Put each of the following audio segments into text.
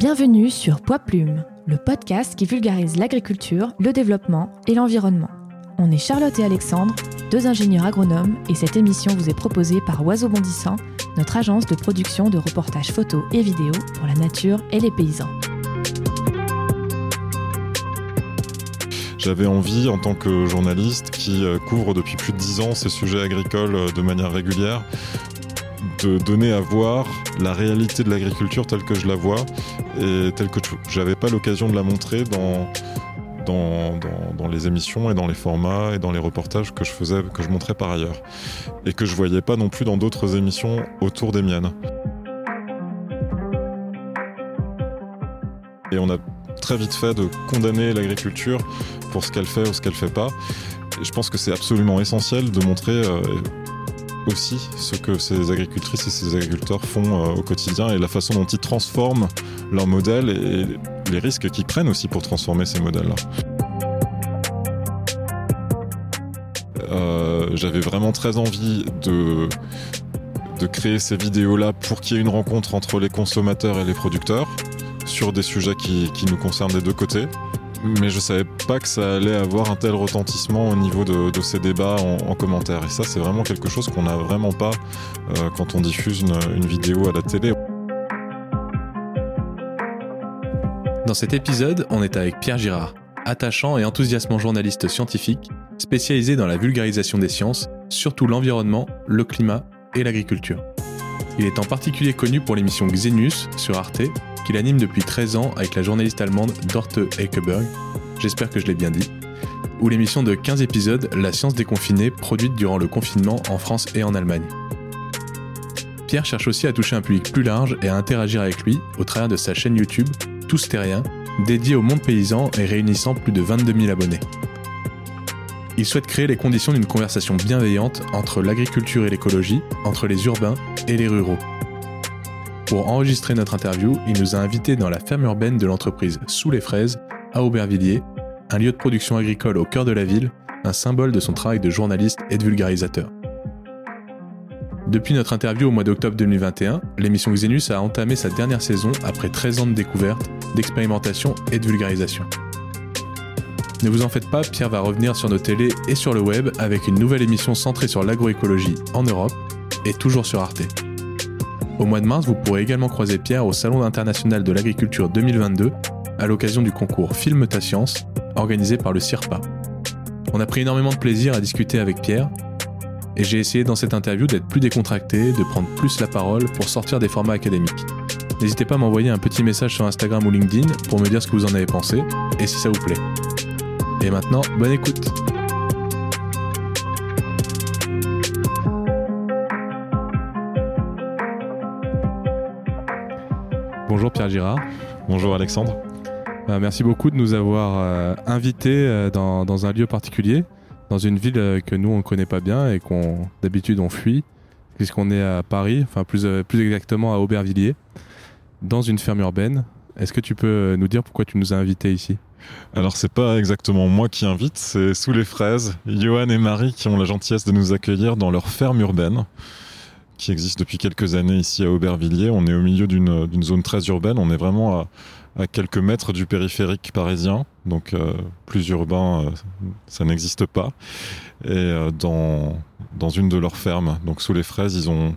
Bienvenue sur Poids Plume, le podcast qui vulgarise l'agriculture, le développement et l'environnement. On est Charlotte et Alexandre, deux ingénieurs agronomes, et cette émission vous est proposée par Oiseau Bondissant, notre agence de production de reportages photos et vidéos pour la nature et les paysans. J'avais envie, en tant que journaliste qui euh, couvre depuis plus de dix ans ces sujets agricoles euh, de manière régulière, de donner à voir la réalité de l'agriculture telle que je la vois et telle que j'avais pas l'occasion de la montrer dans, dans, dans, les émissions et dans les formats et dans les reportages que je faisais, que je montrais par ailleurs. Et que je voyais pas non plus dans d'autres émissions autour des miennes. Et on a très vite fait de condamner l'agriculture pour ce qu'elle fait ou ce qu'elle fait pas. Je pense que c'est absolument essentiel de montrer euh, aussi ce que ces agricultrices et ces agriculteurs font euh, au quotidien et la façon dont ils transforment leur modèle et les risques qu'ils prennent aussi pour transformer ces modèles-là. Euh, j'avais vraiment très envie de, de créer ces vidéos-là pour qu'il y ait une rencontre entre les consommateurs et les producteurs sur des sujets qui nous concernent des deux côtés mais je savais pas que ça allait avoir un tel retentissement au niveau de, ces débats en, commentaire. Et ça, c'est vraiment quelque chose qu'on n'a vraiment pas euh, quand on diffuse une, vidéo à la télé. Dans cet épisode, on est avec Pierre Girard, attachant et enthousiasmant journaliste scientifique, spécialisé dans la vulgarisation des sciences, surtout l'environnement, le climat et l'agriculture. Il est en particulier connu pour l'émission Xenius sur Arte qu'il anime depuis 13 ans avec la journaliste allemande Dorte Ekeberg, j'espère que je l'ai bien dit, ou l'émission de 15 épisodes La science déconfinée produite durant le confinement en France et en Allemagne. Pierre cherche aussi à toucher un public plus large et à interagir avec lui au travers de sa chaîne YouTube Tous Terriens, dédiée au monde paysan et réunissant plus de 22 000 abonnés. Il souhaite créer les conditions d'une conversation bienveillante entre l'agriculture et l'écologie, entre les urbains et les ruraux. Pour enregistrer notre interview, il nous a invités dans la ferme urbaine de l'entreprise Sous les Fraises, à Aubervilliers, un lieu de production agricole au cœur de la ville, un symbole de son travail de journaliste et de vulgarisateur. Depuis notre interview au mois d'octobre 2021, l'émission Xenus a entamé sa dernière saison après 13 ans de découverte, d'expérimentation et de vulgarisation. Ne vous en faites pas, Pierre va revenir sur nos télés et sur le web avec une nouvelle émission centrée sur l'agroécologie en Europe et toujours sur Arte. Au mois de mars, vous pourrez également croiser Pierre au Salon international de l'agriculture 2022 à l'occasion du concours Filme ta science organisé par le CIRPA. On a pris énormément de plaisir à discuter avec Pierre et j'ai essayé dans cette interview d'être plus décontracté, de prendre plus la parole pour sortir des formats académiques. N'hésitez pas à m'envoyer un petit message sur Instagram ou LinkedIn pour me dire ce que vous en avez pensé et si ça vous plaît. Et maintenant, bonne écoute Bonjour Pierre Girard. Bonjour Alexandre. Euh, merci beaucoup de nous avoir euh, invités euh, dans, un lieu particulier, dans une ville que nous on ne connaît pas bien et qu'on d'habitude on fuit, puisqu'on est à Paris, enfin plus, plus exactement à Aubervilliers, dans une ferme urbaine. Est-ce que tu peux nous dire pourquoi tu nous as invités ici? Alors c'est pas exactement moi qui invite, c'est sous les fraises, Johan et Marie qui ont la gentillesse de nous accueillir dans leur ferme urbaine qui existe depuis quelques années ici à Aubervilliers. On est au milieu d'une zone très urbaine. On est vraiment à, quelques mètres du périphérique parisien. Donc euh, plus urbain, euh, ça n'existe pas. Et euh, dans, dans une de leurs fermes, donc sous les fraises, ils ont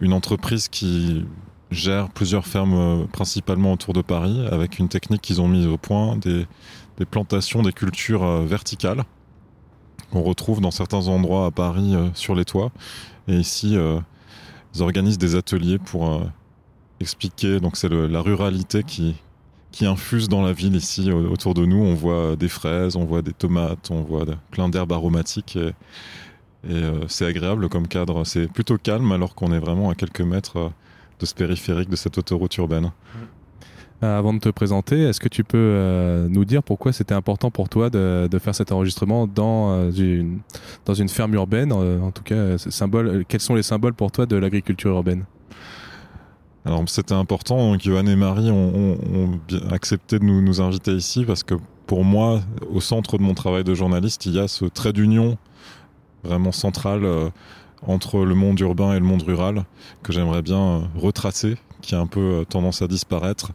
une entreprise qui gère plusieurs fermes principalement autour de Paris avec une technique qu'ils ont mise au point, des, des plantations, des cultures verticales qu'on retrouve dans certains endroits à Paris sur les toits et ici, euh, ils organisent des ateliers pour euh, expliquer. Donc, c'est la ruralité qui, qui infuse dans la ville ici autour de nous. On voit des fraises, on voit des tomates, on voit plein d'herbes aromatiques. Et, euh, c'est agréable comme cadre. C'est plutôt calme alors qu'on est vraiment à quelques mètres de ce périphérique, de cette autoroute urbaine. Euh, avant de te présenter, est-ce que tu peux euh, nous dire pourquoi c'était important pour toi de, faire cet enregistrement dans euh, une, dans une ferme urbaine En tout cas, symbole, quels sont les symboles pour toi de l'agriculture urbaine? Alors c'était important, Johan et Marie ont, accepté de nous, nous, inviter ici parce que pour moi, au centre de mon travail de journaliste, il y a ce trait d'union vraiment central entre le monde urbain et le monde rural que j'aimerais bien retracer qui a un peu tendance à disparaître.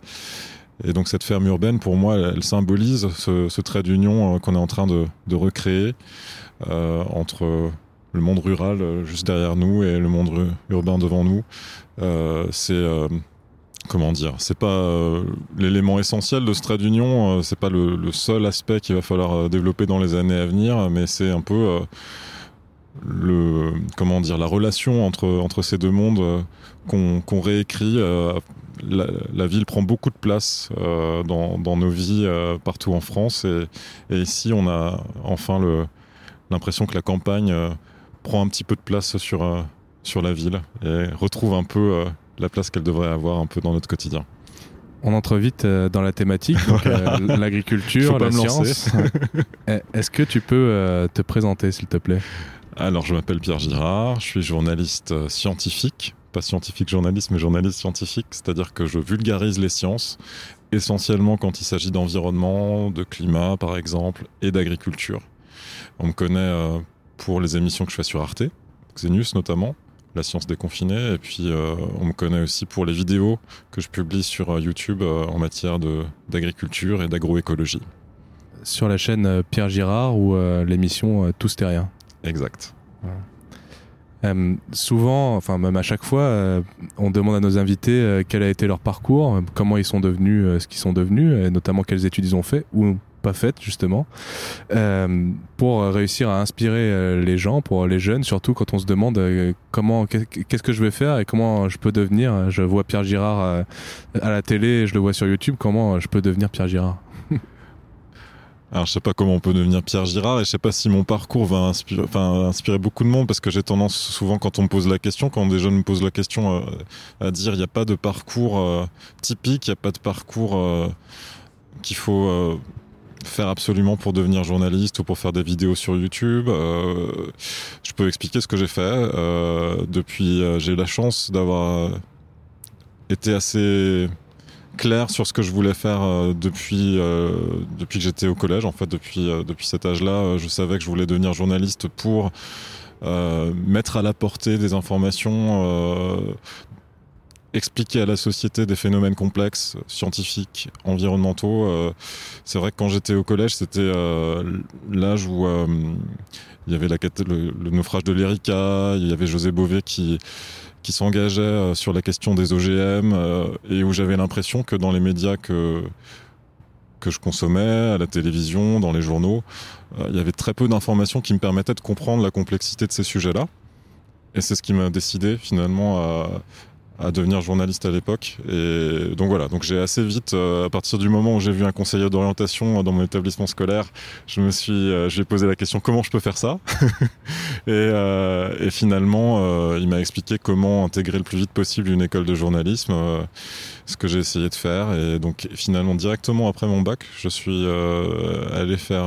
Et donc cette ferme urbaine, pour moi, elle, symbolise ce, trait d'union qu'on est en train de, recréer entre le monde rural juste derrière nous et le monde urbain devant nous. c'est comment dire, c'est pas euh, l'élément essentiel de ce trait d'union, euh, c'est pas le, seul aspect qu'il va falloir euh, développer dans les années à venir, mais c'est un peu le comment dire la relation entre entre ces deux mondes qu'on réécrit. La, ville prend beaucoup de place dans, dans, nos vies partout en France et, et, ici on a enfin l'impression que la campagne prend un petit peu de place sur sur la ville et retrouve un peu la place qu'elle devrait avoir un peu dans notre quotidien. On entre vite euh, dans la thématique, euh, l'agriculture, la science. Est-ce que tu peux euh, te présenter, s'il te plaît? Alors, je m'appelle Pierre Girard, je suis journaliste scientifique, pas scientifique journaliste, mais journaliste scientifique, c'est-à-dire que je vulgarise les sciences, essentiellement quand il s'agit d'environnement, de climat, par exemple, et d'agriculture. On me connaît pour les émissions que je fais sur Arte, Xenius notamment, la science déconfinée. Et puis, euh, on me connaît aussi pour les vidéos que je publie sur euh, YouTube euh, en matière d'agriculture et d'agroécologie. Sur la chaîne Pierre Girard ou l'émission Tous Terriens? Exact. souvent, enfin même à chaque fois, on demande à nos invités quel a été leur parcours, comment ils sont devenus ce qu'ils sont devenus, et notamment quelles études ils ont fait, ou pas faites justement, euh, pour réussir à inspirer euh, les gens, pour les jeunes, surtout quand on se demande euh, comment, qu'est-ce que je vais faire et comment je peux devenir. Je vois Pierre Girard à la télé, je le vois sur YouTube, comment je peux devenir Pierre Girard alors je sais pas comment on peut devenir Pierre Girard et je sais pas si mon parcours va inspirer, enfin, inspirer beaucoup de monde parce que j'ai tendance souvent quand on me pose la question, quand des jeunes me posent la question, à dire il n'y a pas de parcours typique, il n'y a pas de parcours qu'il faut faire absolument pour devenir journaliste ou pour faire des vidéos sur YouTube. Euh, je peux expliquer ce que j'ai fait. Euh, depuis, euh, j'ai eu la chance d'avoir été assez clair sur ce que je voulais faire depuis depuis que j'étais au collège. En fait, depuis depuis cet âge-là, je savais que je voulais devenir journaliste pour mettre à la portée des informations expliquer à la société des phénomènes complexes, scientifiques, environnementaux. Euh, c'est vrai que quand j'étais au collège, c'était euh, l'âge où euh, il y avait la, le, le, naufrage de l'Erika, il y avait José Bové qui qui s'engageait sur la question des OGM et où j'avais l'impression que dans les médias que que je consommais, à la télévision, dans les journaux, il y avait très peu d'informations qui me permettaient de comprendre la complexité de ces sujets-là. Et c'est ce qui m'a décidé finalement à, à devenir journaliste à l'époque. Et donc voilà, donc j'ai assez vite, euh, à partir du moment où j'ai vu un conseiller d'orientation dans mon établissement scolaire, je me suis, euh, j'ai posé la question comment je peux faire ça? et, euh, et, finalement, il m'a expliqué comment intégrer le plus vite possible une école de journalisme, ce que j'ai essayé de faire. Et donc finalement, directement après mon bac, je suis allé faire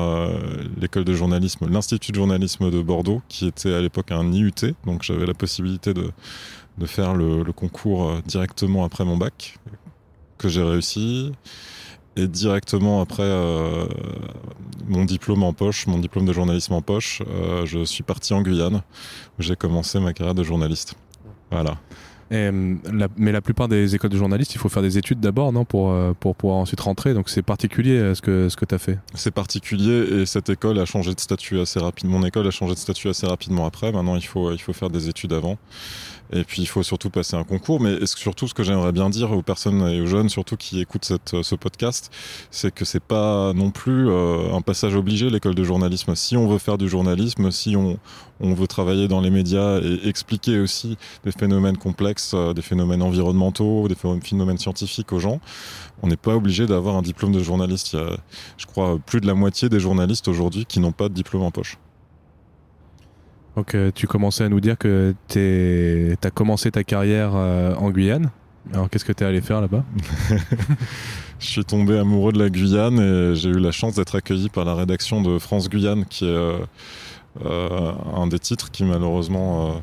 l'école de journalisme, l'institut de journalisme de Bordeaux, qui était à l'époque un IUT. Donc j'avais la possibilité de de faire le, concours euh, directement après mon bac, que j'ai réussi. Et directement après euh, mon diplôme en poche, mon diplôme de journalisme en poche, euh, je suis parti en Guyane, où j'ai commencé ma carrière de journaliste. Voilà. mais la plupart des écoles de journalistes, il faut faire des études d'abord, non, pour, pour pouvoir ensuite rentrer. Donc c'est particulier ce que, ce que tu as fait. C'est particulier et cette école a changé de statut assez rapidement. Mon école a changé de statut assez rapidement après. Maintenant, il faut, il faut faire des études avant. Et puis il faut surtout passer un concours. Mais surtout, ce que j'aimerais bien dire aux personnes et aux jeunes, surtout qui écoutent cette, ce podcast, c'est que c'est pas non plus euh, un passage obligé l'école de journalisme. Si on veut faire du journalisme, si on, on veut travailler dans les médias et expliquer aussi des phénomènes complexes, euh, des phénomènes environnementaux, des phénomènes scientifiques aux gens, on n'est pas obligé d'avoir un diplôme de journaliste. Il y a, je crois, plus de la moitié des journalistes aujourd'hui qui n'ont pas de diplôme en poche. Donc euh, tu commençais à nous dire que tu as commencé ta carrière euh, en Guyane. Alors qu'est-ce que tu es allé faire là-bas? Je suis tombé amoureux de la Guyane et j'ai eu la chance d'être accueilli par la rédaction de France Guyane qui est euh, un des titres qui malheureusement...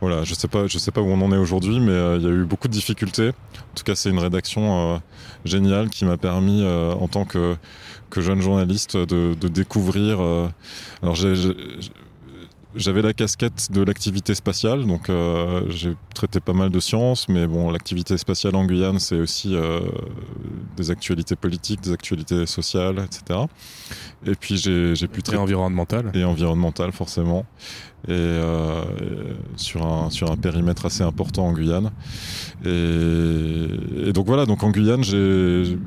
voilà, je sais pas, je sais pas où on en est aujourd'hui, mais il y a eu beaucoup de difficultés. En tout cas, c'est une rédaction géniale qui m'a permis, en tant que, que jeune journaliste, de, de découvrir. alors, j'ai j'avais la casquette de l'activité spatiale, donc euh, j'ai traité pas mal de sciences, mais bon, l'activité spatiale en Guyane, c'est aussi euh, des actualités politiques, des actualités sociales, etc. Et puis j'ai pu traiter... Et environnemental. Et environnemental, forcément. Et euh, sur, un, sur un périmètre assez important en Guyane. Et, et donc voilà, donc en Guyane,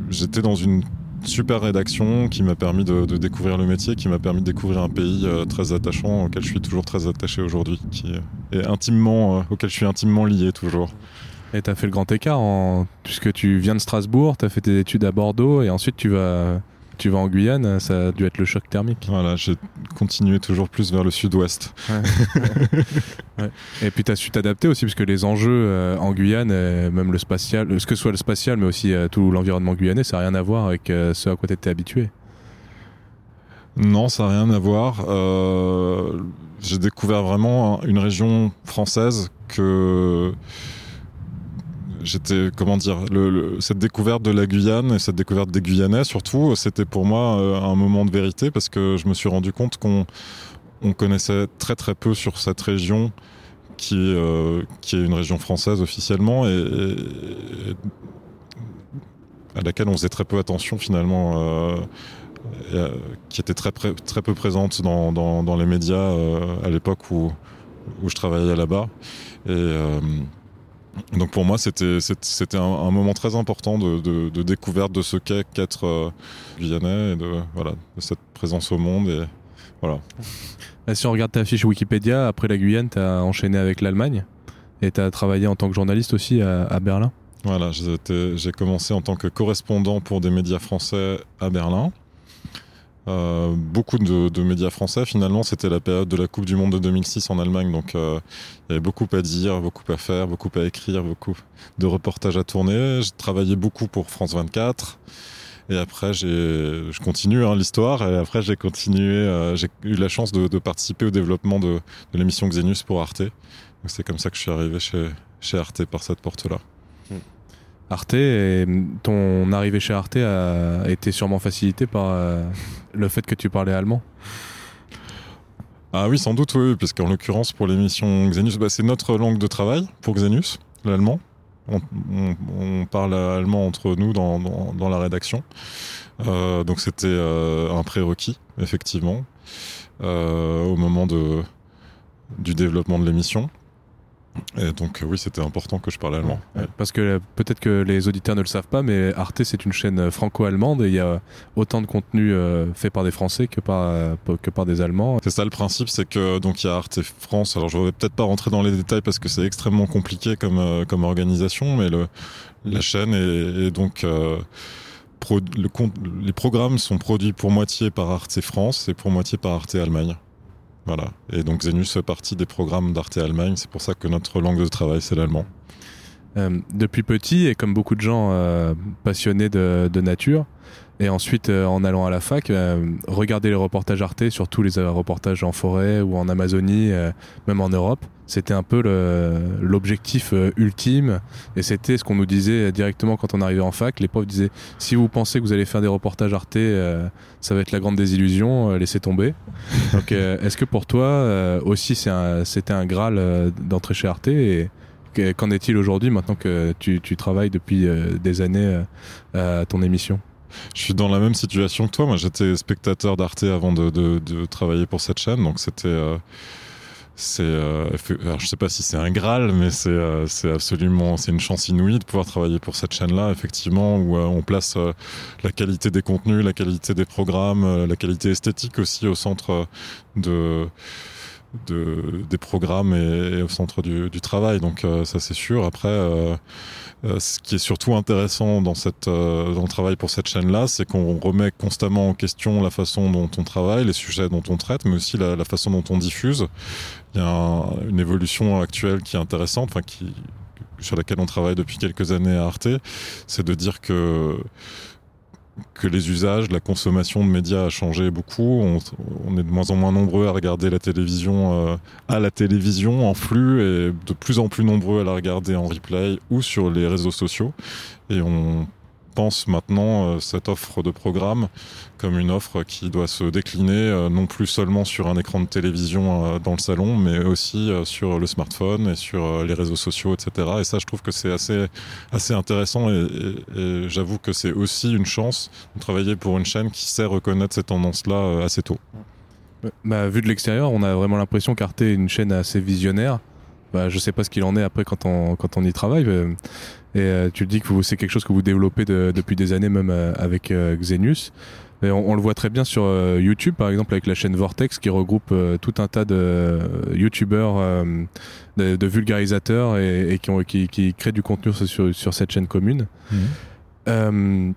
j'étais dans une super rédaction qui m'a permis de, découvrir le métier, qui m'a permis de découvrir un pays euh, très attachant auquel je suis toujours très attaché aujourd'hui, qui est intimement, euh, auquel je suis intimement lié toujours. Et tu as fait le grand écart en... puisque tu viens de Strasbourg, tu as fait tes études à Bordeaux et ensuite tu vas tu vas en Guyane, ça a dû être le choc thermique. Voilà, j'ai continué toujours plus vers le sud-ouest. Et puis tu as su t'adapter aussi, parce que les enjeux euh, en Guyane, euh, même le spatial, euh, ce que soit le spatial, mais aussi tout l'environnement guyanais, ça n'a rien à voir avec ce à quoi tu étais habitué. Non, ça n'a rien à voir. j'ai découvert vraiment une région française que j'étais comment dire cette découverte de la Guyane et cette découverte des Guyanais surtout c'était pour moi euh, un moment de vérité parce que je me suis rendu compte qu'on on connaissait très très peu sur cette région qui euh, qui est une région française officiellement et, à laquelle on faisait très peu attention finalement euh, qui était très très peu présente dans, dans, les médias à l'époque où où je travaillais là-bas. Et donc pour moi, c'était c'était un, moment très important de, découverte de ce qu'est qu'être euh, guyanais et de voilà de cette présence au monde et voilà. si on regarde ta fiche Wikipédia, après la Guyane, tu as enchaîné avec l'Allemagne et tu as travaillé en tant que journaliste aussi à Berlin. Voilà, j'ai commencé en tant que correspondant pour des médias français à Berlin. Euh, beaucoup de, médias français. Finalement, c'était la période de la Coupe du Monde de 2006 en Allemagne, donc euh, il y avait beaucoup à dire, beaucoup à faire, beaucoup à écrire, beaucoup de reportages à tourner. J'ai travaillé beaucoup pour France 24. Et après, je continue hein, l'histoire. Et après, j'ai continué. Euh, j'ai eu la chance de, participer au développement de, l'émission Xenius pour Arte. C'est comme ça que je suis arrivé chez, chez Arte par cette porte-là. Arte, ton arrivée chez Arte a été sûrement facilitée par euh, le fait que tu parlais allemand Ah oui, sans doute, oui, parce qu'en l'occurrence, pour l'émission Xenius, bah, c'est notre langue de travail pour Xenius, l'allemand. On, parle allemand entre nous dans, dans, la rédaction. Euh, donc c'était euh, un prérequis, effectivement, au moment de, du développement de l'émission. Et donc oui, c'était important que je parle allemand. Parce que euh, peut-être que les auditeurs ne le savent pas, mais Arte c'est une chaîne euh, franco-allemande et il y a autant de contenu euh, fait par des Français que par que par des Allemands. C'est ça le principe, c'est que donc il y a Arte France. Alors je ne vais peut-être pas rentrer dans les détails parce que c'est extrêmement compliqué comme comme organisation, mais le, la chaîne est, donc pro, le, les programmes sont produits pour moitié par Arte France et pour moitié par Arte Allemagne. Voilà. Et donc Zenus fait partie des programmes d'Arte Allemagne. C'est pour ça que notre langue de travail, c'est l'allemand. Euh, depuis petit, et comme beaucoup de gens euh, passionnés de, nature, et ensuite, euh, en allant à la fac, regarder les reportages Arte, surtout les reportages en forêt ou en Amazonie, même en Europe, c'était un peu l'objectif ultime. Et c'était ce qu'on nous disait directement quand on arrivait en fac. Les profs disaient si vous pensez que vous allez faire des reportages Arte, ça va être la grande désillusion, laissez tomber. Donc, est-ce que pour toi aussi c'était un, Graal d'entrer chez Arte et, Qu'en est-il aujourd'hui maintenant que tu, travailles depuis euh, des années euh, à ton émission? Je suis dans la même situation que toi. Moi, j'étais spectateur d'Arte avant de, travailler pour cette chaîne, donc c'était. Euh, c'est, je sais pas si c'est un graal, mais c'est, absolument, c'est une chance inouïe de pouvoir travailler pour cette chaîne-là, effectivement, où on place la qualité des contenus, la qualité des programmes, la qualité esthétique aussi au centre de de, des programmes et, au centre du, du travail. Donc euh, ça c'est sûr. Après, euh, euh, ce qui est surtout intéressant dans, cette, dans le travail pour cette chaîne-là, c'est qu'on remet constamment en question la façon dont on travaille, les sujets dont on traite, mais aussi la, la façon dont on diffuse. Il y a une évolution actuelle qui est intéressante, enfin qui sur laquelle on travaille depuis quelques années à Arte, c'est de dire que que les usages, la consommation de médias a changé beaucoup. On, est de moins en moins nombreux à regarder la télévision euh, à la télévision en flux et de plus en plus nombreux à la regarder en replay ou sur les réseaux sociaux. Et on pense maintenant euh, cette offre de programme comme une offre qui doit se décliner euh, non plus seulement sur un écran de télévision euh, dans le salon, mais aussi sur le smartphone et sur les réseaux sociaux, etc. Et ça, je trouve que c'est assez, assez intéressant et, j'avoue que c'est aussi une chance de travailler pour une chaîne qui sait reconnaître ces tendances-là assez tôt. Bah, vu de l'extérieur, on a vraiment l'impression qu'Arte est une chaîne assez visionnaire. Bah, je sais pas ce qu'il en est après quand on, quand on y travaille. Et euh, tu dis que c'est quelque chose que vous développez depuis des années, même euh, avec euh, Xenius. Et on, le voit très bien sur YouTube, par exemple, avec la chaîne Vortex qui regroupe tout un tas de YouTubeurs, de, vulgarisateurs et, qui, ont, qui, qui, créent du contenu sur, sur cette chaîne commune. Mmh.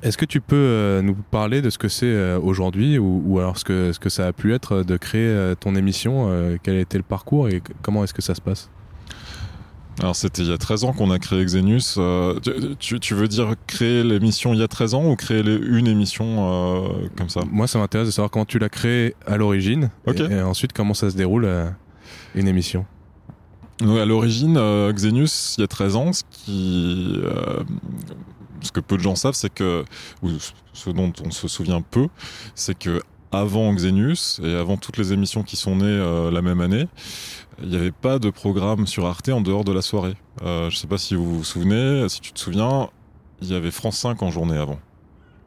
Est-ce que tu peux euh, nous parler de ce que c'est euh, aujourd'hui ou, alors ce que, ce que ça a pu être de créer euh, ton émission Quel a été le parcours et comment est-ce que ça se passe? Alors c'était il y a 13 ans qu'on a créé Xenius. tu, veux dire créer l'émission il y a 13 ans ou créer une émission comme ça? Moi ça m'intéresse de savoir comment tu l'as créé à l'origine et, ensuite comment ça se déroule une émission. à l'origine, Xenius, il y a 13 ans, ce qui ce que peu de gens savent, c'est que, ou ce dont on se souvient peu, c'est que avant Xenius et avant toutes les émissions qui sont nées euh, la même année, il n'y avait pas de programme sur Arte en dehors de la soirée. Euh, je ne sais pas si vous vous souvenez, si tu te souviens, il y avait France 5 en journée avant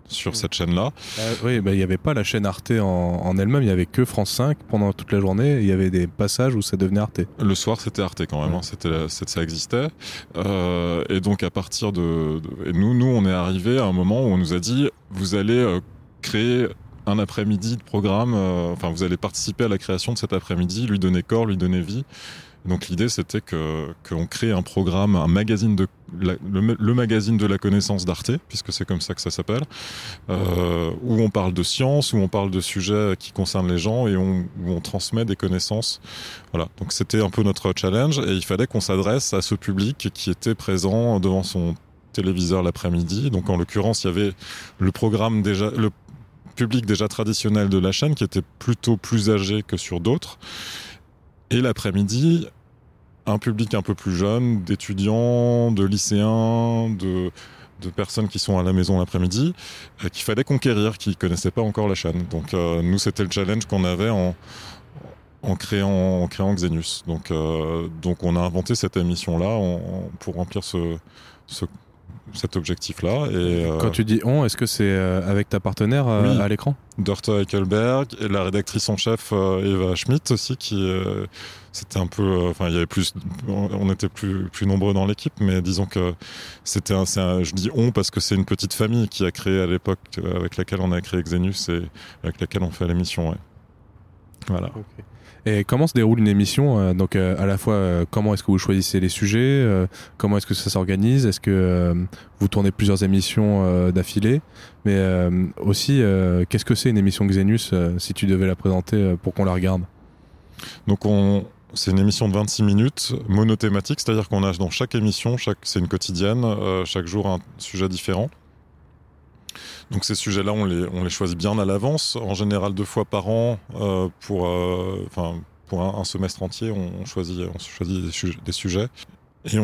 sur cette chaîne-là. Euh, oui, bah, il n'y avait pas la chaîne Arte en, elle-même, il n'y avait que France 5 pendant toute la journée. Il y avait des passages où ça devenait Arte. Le soir, c'était Arte quand même, hein, c'était, ça existait. Euh, et donc à partir de, et nous, nous, on est arrivé à un moment où on nous a dit, vous allez euh, créer un après-midi de programme, enfin vous allez participer à la création de cet après-midi, lui donner corps, lui donner vie. Donc l'idée c'était que qu'on crée un programme, un magazine de le, magazine de la connaissance d'Arte, puisque c'est comme ça que ça s'appelle, euh, où on parle de science, où on parle de sujets qui concernent les gens et on, où on transmet des connaissances. Voilà. Donc c'était un peu notre challenge et il fallait qu'on s'adresse à ce public qui était présent devant son téléviseur l'après-midi. Donc en l'occurrence, il y avait le programme déjà le public déjà traditionnel de la chaîne qui était plutôt plus âgé que sur d'autres. Et l'après-midi, un public un peu plus jeune, d'étudiants, de lycéens, de, de personnes qui sont à la maison l'après-midi, euh, qu'il fallait conquérir, qui ne connaissaient pas encore la chaîne. Donc euh, nous, c'était le challenge qu'on avait en, en, créant, en créant Xenius. Donc, euh, donc on a inventé cette émission-là pour remplir ce, ce cet objectif-là. Et, Quand tu dis on, est-ce que c'est avec ta partenaire à l'écran? Dorte Eichelberg et la rédactrice en chef Eva Schmidt aussi, qui, c'était un peu, euh, enfin, il y avait plus, on était plus, plus nombreux dans l'équipe, mais disons que c'était un, je dis on parce que c'est une petite famille qui a créé à l'époque, euh, avec laquelle on a créé Xenius et avec laquelle on fait l'émission, Voilà. Et comment se déroule une émission euh, Donc à la fois comment est-ce que vous choisissez les sujets, comment est-ce que ça s'organise, est-ce que vous tournez plusieurs émissions d'affilée, mais aussi qu'est-ce que c'est une émission Xenius si tu devais la présenter pour qu'on la regarde? Donc on, c'est une émission de 26 minutes, monothématique, c'est-à-dire qu'on a dans chaque émission, chaque, c'est une quotidienne, euh, chaque jour un sujet différent. Donc ces sujets-là, on les, on les choisit bien à l'avance, en général deux fois par an euh, pour, euh, pour un, semestre entier, on, choisit, on choisit des, sujets. Et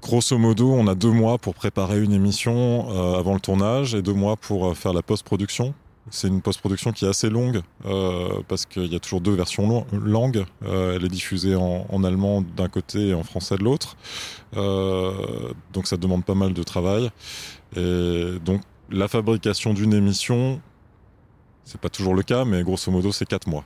grosso modo, on a deux mois pour préparer une émission avant le tournage et deux mois pour faire la post-production. C'est une post-production qui est assez longue euh, parce qu'il y a toujours deux versions langues. Euh, elle est diffusée en, allemand d'un côté et en français de l'autre. Euh, donc ça demande pas mal de travail. Et donc la fabrication d'une émission, c'est pas toujours le cas, mais grosso modo c'est quatre mois.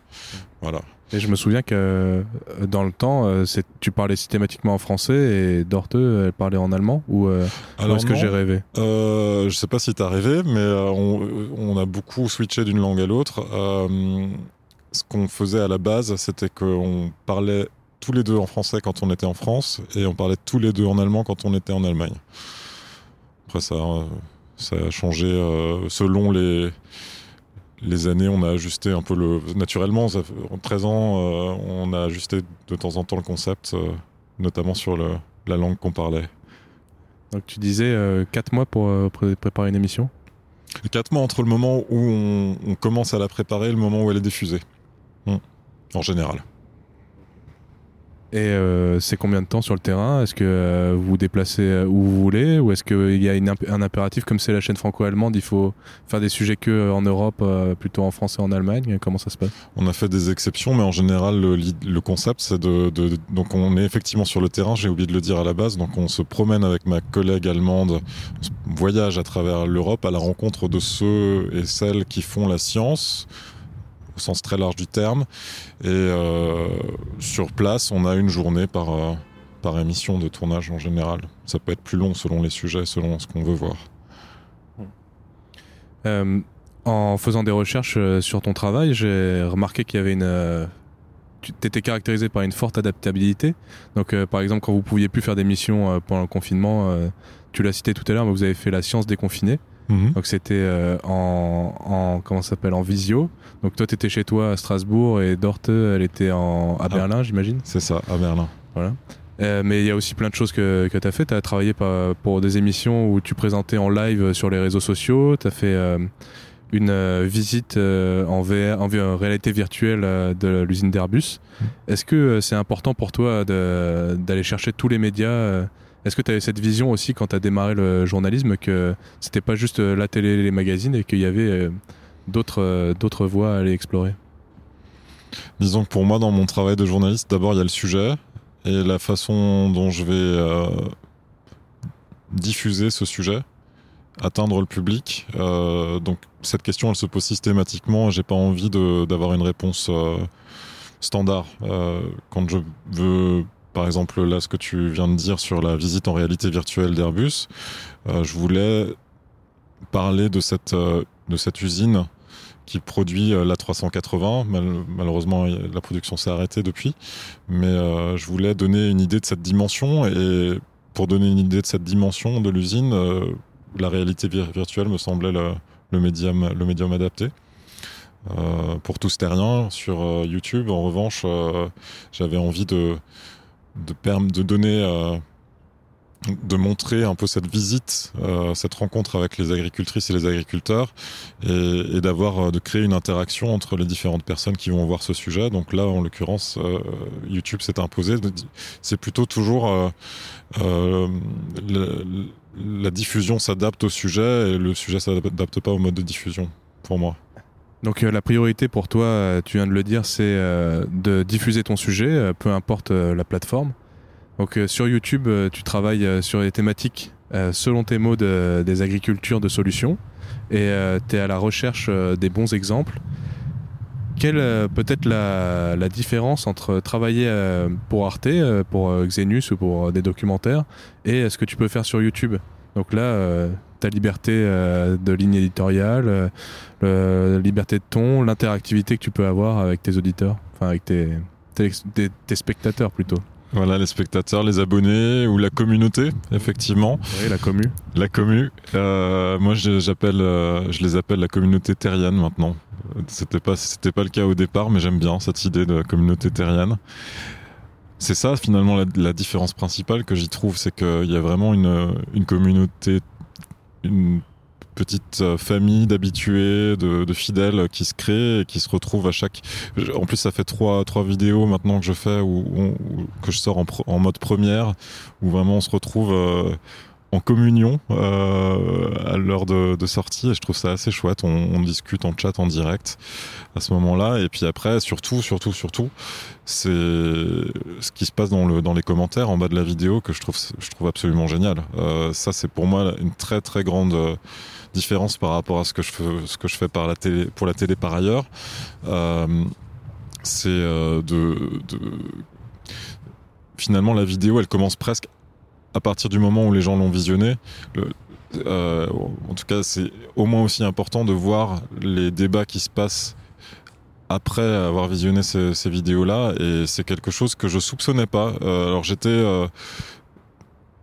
Voilà. Et je me souviens que euh, dans le temps, euh, tu parlais systématiquement en français et Dorte, elle parlait en allemand Ou, euh, est-ce que j'ai rêvé? Euh, Je sais pas si tu as rêvé, mais on, a beaucoup switché d'une langue à l'autre. ce qu'on faisait à la base, c'était qu'on parlait tous les deux en français quand on était en France et on parlait tous les deux en allemand quand on était en Allemagne. Après, ça, ça a changé selon les les années, on a ajusté un peu le. Naturellement, en 13 ans, euh, on a ajusté de temps en temps le concept, euh, notamment sur le, la langue qu'on parlait. Donc tu disais 4 euh, mois pour préparer une émission? 4 mois entre le moment où on, commence à la préparer et le moment où elle est diffusée. Hmm. En général. Et euh, c'est combien de temps sur le terrain? Est-ce que euh, vous vous déplacez euh, où vous voulez? Ou est-ce qu'il y a un impératif, comme c'est la chaîne franco-allemande, il faut faire des sujets que en Europe, plutôt en France et en Allemagne? Comment ça se passe? On a fait des exceptions, mais en général, le, concept, c'est de, de- Donc, on est effectivement sur le terrain, j'ai oublié de le dire à la base. Donc, on se promène avec ma collègue allemande, on voyage à travers l'Europe à la rencontre de ceux et celles qui font la science, au sens très large du terme. Et euh, sur place, on a une journée par, euh, par émission de tournage en général. Ça peut être plus long selon les sujets, selon ce qu'on veut voir. Euh, En faisant des recherches sur ton travail, j'ai remarqué qu'il y avait une. tu étais caractérisé par une forte adaptabilité. Donc, par exemple, quand vous pouviez plus faire d'émissions euh, pendant le confinement, tu l'as cité tout à l'heure, mais vous avez fait la science déconfinée. Mhm. Donc c'était euh, en, en comment s'appelle en visio. Donc toi tu étais chez toi à Strasbourg et Dorte elle était en, à Ah. Berlin j'imagine. C'est ça, à Berlin. Euh, mais il y a aussi plein de choses que, que tu as fait. Tu as travaillé par- pour des émissions où tu présentais en live sur les réseaux sociaux. Tu as fait euh, une euh, visite euh, en, VR, en réalité virtuelle euh, de l'usine d'Airbus. Est-ce que euh, c'est important pour toi de- d'aller chercher tous les médias euh, Est-ce que tu avais cette vision aussi quand tu as démarré le journalisme que c'était pas juste euh, la télé et les magazines et qu'il y avait euh, d'autres euh, d'autres voies à aller explorer? Disons que pour moi, dans mon travail de journaliste, d'abord il y a le sujet et la façon dont je vais diffuser ce sujet, atteindre le public. Donc cette question, elle se pose systématiquement. J'ai pas envie d'avoir une réponse standard. Quand je veux, par exemple, là, ce que tu viens de dire sur la visite en réalité virtuelle d'Airbus, euh, je voulais parler de cette, euh, usine qui produit euh, la 380. Mal- malheureusement, y- la production s'est arrêtée depuis. Mais je voulais donner une idée de cette dimension. Et pour donner une idée de cette dimension de l'usine, la réalité vir- virtuelle me semblait le, médium, adapté. Euh, pour tous terriens sur YouTube, en revanche, j'avais envie de, de, de donner. euh, de montrer un peu cette visite, euh, cette rencontre avec les agricultrices et les agriculteurs, et, d'avoir euh, de créer une interaction entre les différentes personnes qui vont voir ce sujet. Donc là, en l'occurrence, YouTube s'est imposé. C'est plutôt toujours la diffusion s'adapte au sujet et le sujet s'adapte pas au mode de diffusion pour moi. Donc euh, la priorité pour toi, euh, tu viens de le dire, c'est euh, de diffuser ton sujet, peu importe la plateforme. Donc sur YouTube, tu travailles sur les thématiques, selon tes mots, de- des agricultures de solutions, et tu es à la recherche des bons exemples. Quelle euh, peut-être la, la différence entre travailler pour Arte, pour Xenus ou pour des documentaires, et ce que tu peux faire sur YouTube? Donc là, ta liberté euh, de ligne éditoriale, euh, la liberté de ton, l'interactivité que tu peux avoir avec tes auditeurs, enfin avec tes, tes, tes- tes spectateurs plutôt. Voilà, les spectateurs, les abonnés ou la communauté, effectivement. Oui, la commu. La commu. Euh, moi, je, j'appelle, euh, je les appelle la communauté terrienne maintenant. C'était pas, c'était pas le cas au départ, mais j'aime bien cette idée de communauté terrienne. C'est ça, finalement, la, la différence principale que j'y trouve, c'est qu'il y a vraiment une, une communauté, une petite euh, famille d'habitués, de, fidèles qui se créent et qui se retrouvent à chaque. En plus, ça fait trois, trois vidéos maintenant que je fais où, où- où- que je sors en mode première, où vraiment on se retrouve. euh, en communion euh, à l'heure de, sortie et je trouve ça assez chouette. On, discute en chat en direct à ce moment-là et puis après surtout surtout surtout c'est ce qui se passe dans le dans les commentaires en bas de la vidéo que je trouve je trouve absolument génial. Euh, ça c'est pour moi une très très grande euh, différence par rapport à ce que je fais ce que je fais par la télé pour la télé par ailleurs. Euh, c'est de, finalement la vidéo elle commence presque à partir du moment où les gens l'ont visionné. Euh, en tout cas, c'est au moins aussi important de voir les débats qui se passent après avoir visionné ces, vidéos-là. Et c'est quelque chose que je soupçonnais pas. Euh, alors j'étais euh,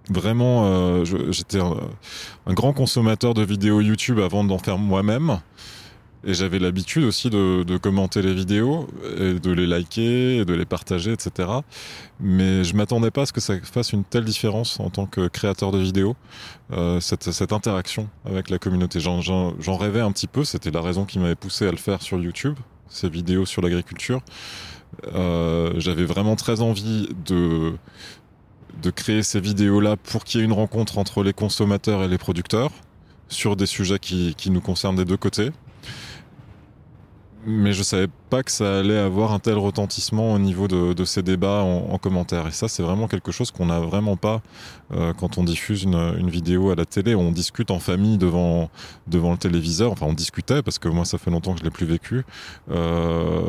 vraiment, j'étais un grand consommateur de vidéos YouTube avant d'en faire moi-même. Et j'avais l'habitude aussi de, de commenter les vidéos, et de les liker, et de les partager, etc. Mais je m'attendais pas à ce que ça fasse une telle différence en tant que créateur de vidéos, euh, cette, cette interaction avec la communauté. J'en- rêvais un petit peu, c'était la raison qui m'avait poussé à le faire sur YouTube, ces vidéos sur l'agriculture. Euh, j'avais vraiment très envie de, de créer ces vidéos-là pour qu'il y ait une rencontre entre les consommateurs et les producteurs sur des sujets qui, qui nous concernent des deux côtés mais je savais pas que ça allait avoir un tel retentissement au niveau de, ces débats en, en, commentaire. Et ça, c'est vraiment quelque chose qu'on n'a vraiment pas euh, quand on diffuse une, vidéo à la télé. On discute en famille devant devant le téléviseur. Enfin, on discutait parce que moi, ça fait longtemps que je l'ai plus vécu euh,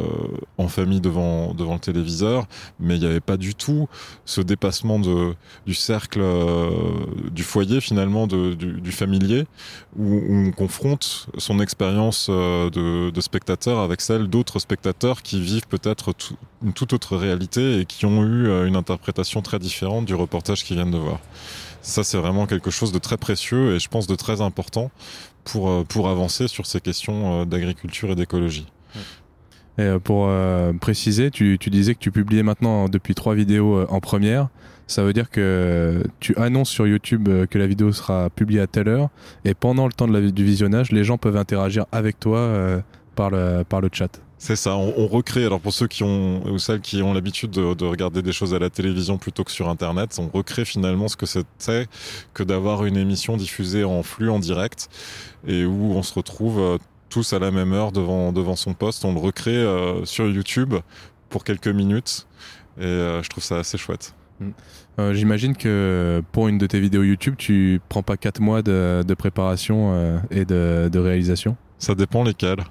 en famille devant devant le téléviseur. Mais il n'y avait pas du tout ce dépassement de du cercle euh, du foyer finalement du, familier où, on confronte son expérience de, de spectateur avec celle d'autres spectateurs qui vivent peut-être une toute autre réalité et qui ont eu euh, une interprétation très différente du reportage qu'ils viennent de voir. Ça, c'est vraiment quelque chose de très précieux et je pense de très important pour, euh, pour avancer sur ces questions euh, d'agriculture et d'écologie. Et pour préciser, tu, disais que tu publiais maintenant depuis trois vidéos en première. Ça veut dire que tu annonces sur YouTube que la vidéo sera publiée à telle heure et pendant le temps du visionnage, les gens peuvent interagir avec toi par le, par le chat. C'est ça, on, on, recrée. Alors pour ceux qui ont ou celles qui ont l'habitude de, de, regarder des choses à la télévision plutôt que sur Internet, on recrée finalement ce que c'était que d'avoir une émission diffusée en flux en direct et où on se retrouve euh, tous à la même heure devant devant son poste. On le recrée euh, sur YouTube pour quelques minutes et euh, je trouve ça assez chouette. Euh, J'imagine que pour une de tes vidéos YouTube, tu prends pas quatre mois de, de préparation euh, et de, de, réalisation? Ça dépend lesquels.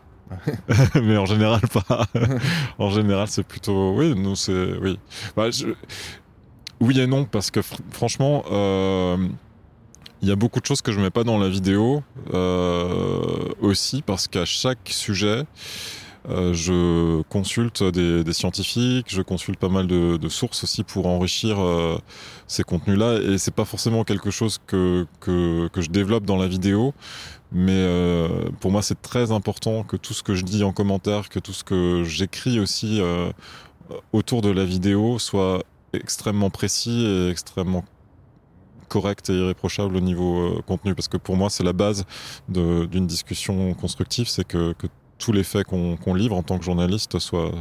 mais en général pas. en général, c'est plutôt oui, nous c'est oui. Bah, je... Oui et non parce que fr franchement, euh, il y a beaucoup de choses que je mets pas dans la vidéo euh, aussi parce qu'à chaque sujet. Euh, je consulte des, des, scientifiques, je consulte pas mal de, de sources aussi pour enrichir euh, ces contenus-là. Et c'est pas forcément quelque chose que, que, que, je développe dans la vidéo, mais euh, pour moi c'est très important que tout ce que je dis en commentaire, que tout ce que j'écris aussi euh, autour de la vidéo soit extrêmement précis et extrêmement correct et irréprochable au niveau euh, contenu parce que pour moi c'est la base d'une discussion constructive c'est que, tous les faits qu'on qu livre en tant que journaliste soient,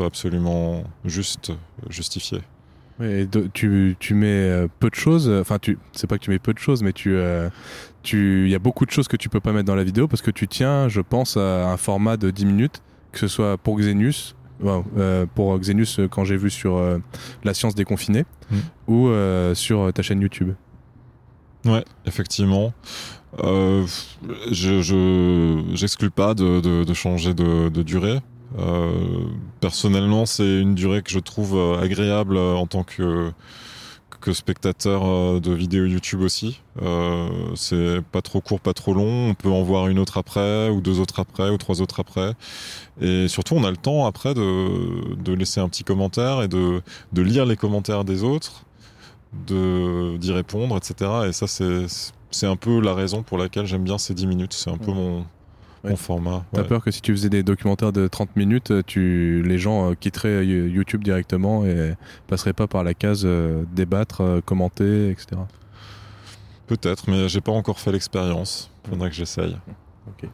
absolument juste, justifiés. Et tu, mets peu de choses, enfin c'est pas que tu mets peu de choses, mais tu il y a beaucoup de choses que tu peux pas mettre dans la vidéo parce que tu tiens, je pense, à un format de 10 minutes, que ce soit pour Xenius, wow, euh, pour Xenius quand j'ai vu sur euh, la science des confinés mmh. ou euh, sur ta chaîne YouTube. Ouais, effectivement. Euh, je j'exclus pas de, de, de, changer de, de durée. Euh, personnellement, c'est une durée que je trouve agréable en tant que que spectateur de vidéos YouTube aussi. Euh, c'est pas trop court, pas trop long. On peut en voir une autre après, ou deux autres après, ou trois autres après. Et surtout, on a le temps après de, de laisser un petit commentaire et de, de lire les commentaires des autres, de d'y répondre, etc. Et ça, c'est c'est un peu la raison pour laquelle j'aime bien ces 10 minutes. C'est un peu mon, ouais. format. T'as ouais. peur que si tu faisais des documentaires de 30 minutes, tu, les gens quitteraient YouTube directement et passeraient pas par la case euh, débattre, commenter, etc. Peut-être, mais j'ai pas encore fait l'expérience. Faudrait que j'essaye. Ok.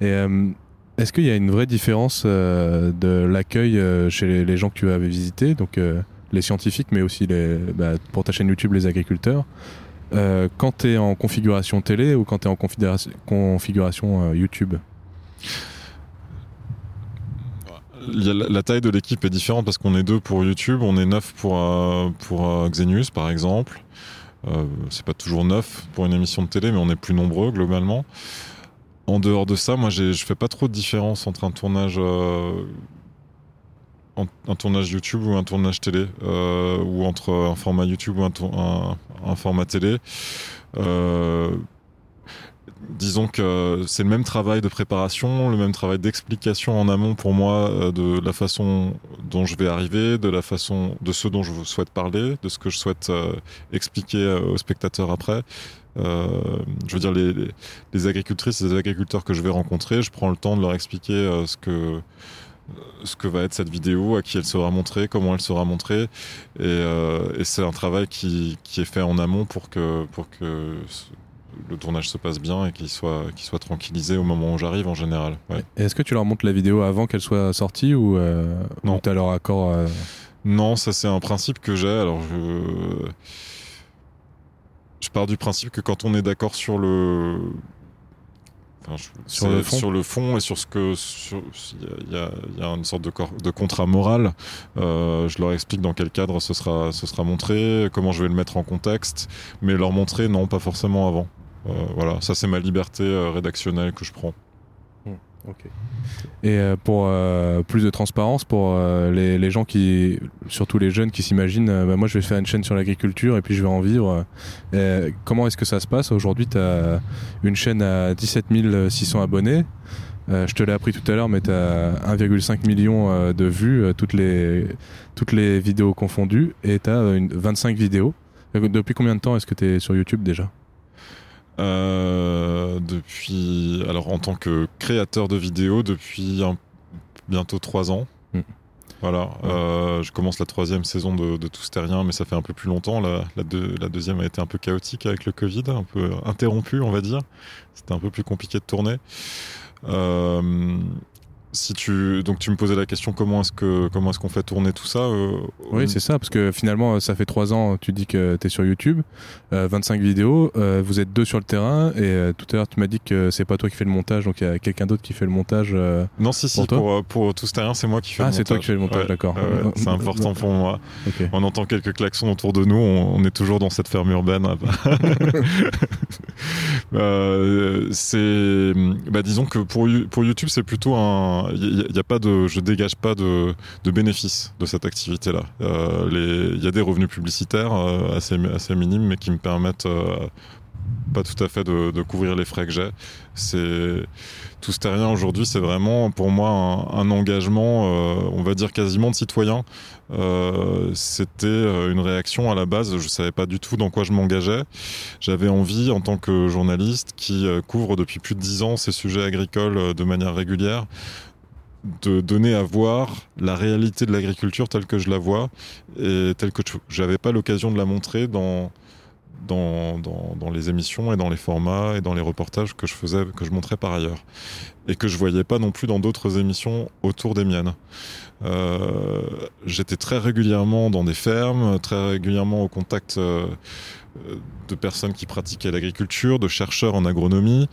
Et euh, est-ce qu'il y a une vraie différence euh, de l'accueil euh, chez les, les, gens que tu avais visités, donc euh, les scientifiques, mais aussi les, bah, pour ta chaîne YouTube les agriculteurs euh, quand tu es en configuration télé ou quand tu es en configuration, euh, YouTube la, taille de l'équipe est différente parce qu'on est deux pour YouTube, on est neuf pour, euh, pour Xenius par exemple. C'est pas toujours neuf pour une émission de télé, mais on est plus nombreux globalement. En dehors de ça, moi je fais pas trop de différence entre un tournage un tournage YouTube ou un tournage télé, euh, ou entre un format YouTube ou un, un, format télé. Euh, disons que c'est le même travail de préparation, le même travail d'explication en amont pour moi euh, de la façon dont je vais arriver, de la façon de ce dont je souhaite parler, de ce que je souhaite expliquer aux spectateurs après. Je veux dire les, agricultrices et les agriculteurs que je vais rencontrer, je prends le temps de leur expliquer ce que ce que va être cette vidéo, à qui elle sera montrée, comment elle sera montrée, et, euh, et c'est un travail qui, qui, est fait en amont pour que pour que le tournage se passe bien et qu'il soit, qu'il soit tranquillisé au moment où j'arrive en général. Ouais. Est-ce que tu leur montres la vidéo avant qu'elle soit sortie ou euh, Non. ou t'as leur accord euh, Non, ça c'est un principe que j'ai. Alors je, je pars du principe que quand on est d'accord sur le, enfin, je- Sur le fond. sur le fond et sur ce que, il y, a- il y a une sorte de, cor- de contrat moral. euh, je leur explique dans quel cadre ce sera, ce sera montré, comment je vais le mettre en contexte, mais leur montrer non, pas forcément avant. Euh, voilà, ça c'est ma liberté euh, rédactionnelle que je prends. Et euh, pour euh, plus de transparence, pour euh, les, gens qui, surtout les jeunes qui s'imaginent, bah, moi je vais faire une chaîne sur l'agriculture et puis je vais en vivre. Comment est-ce que ça se passe? Aujourd'hui, tu as une chaîne à 17 600 abonnés. Je te l'ai appris tout à l'heure, mais tu as 1,5 million de vues, toutes, les, toutes les vidéos confondues, et tu as 25 vidéos. Depuis combien de temps est-ce que tu es sur YouTube déjà? Depuis, alors en tant que créateur de vidéos, depuis un- bientôt trois ans. Mm. Voilà, euh, je commence la troisième saison de, de Tous Terriens, mais ça fait un peu plus longtemps. La, la, deux- la deuxième a été un peu chaotique avec le Covid, un peu interrompue, on va dire. C'était un peu plus compliqué de tourner. Euh, si tu, donc tu me posais la question comment est-ce que comment est-ce qu'on fait tourner tout ça euh, Oui, c'est ça, parce que finalement, ça fait trois ans, tu dis que tu es sur YouTube, euh, 25 vidéos, euh, vous êtes deux sur le terrain, et euh, tout à l'heure, tu m'as dit que c'est pas toi qui fais le montage, donc il y a quelqu'un d'autre qui fait le montage. euh, Non, si, si, Pour pour, euh, pour Tous Terriens, c'est moi qui fais Ah, le c'est toi montage. qui fais le montage, Ouais, d'accord. ouais, c'est important pour moi. On entend quelques klaxons autour de nous, on, on est toujours dans cette ferme urbaine. Euh, c'est, bah, disons que pour, pour YouTube, c'est plutôt un, il y, a pas de, je dégage pas de, bénéfices de cette activité-là. Euh, Il y a des revenus publicitaires euh, assez, minimes, mais qui me permettent euh, pas tout à fait de, couvrir les frais que j'ai. C'est tout terrien aujourd'hui, c'est vraiment pour moi un, engagement, euh, on va dire quasiment de citoyen. Euh, C'était euh, une réaction à la base. Je savais pas du tout dans quoi je m'engageais. J'avais envie, en tant que journaliste qui euh, couvre depuis plus de dix ans ces sujets agricoles euh, de manière régulière, de donner à voir la réalité de l'agriculture telle que je la vois et telle que je n'avais pas l'occasion de la montrer dans, dans, dans, dans les émissions et dans les formats et dans les reportages que je faisais, que je montrais par ailleurs. Et que je voyais pas non plus dans d'autres émissions autour des miennes. Euh, J'étais très régulièrement dans des fermes, très régulièrement au contact euh, de personnes qui pratiquaient l'agriculture, de chercheurs en agronomie,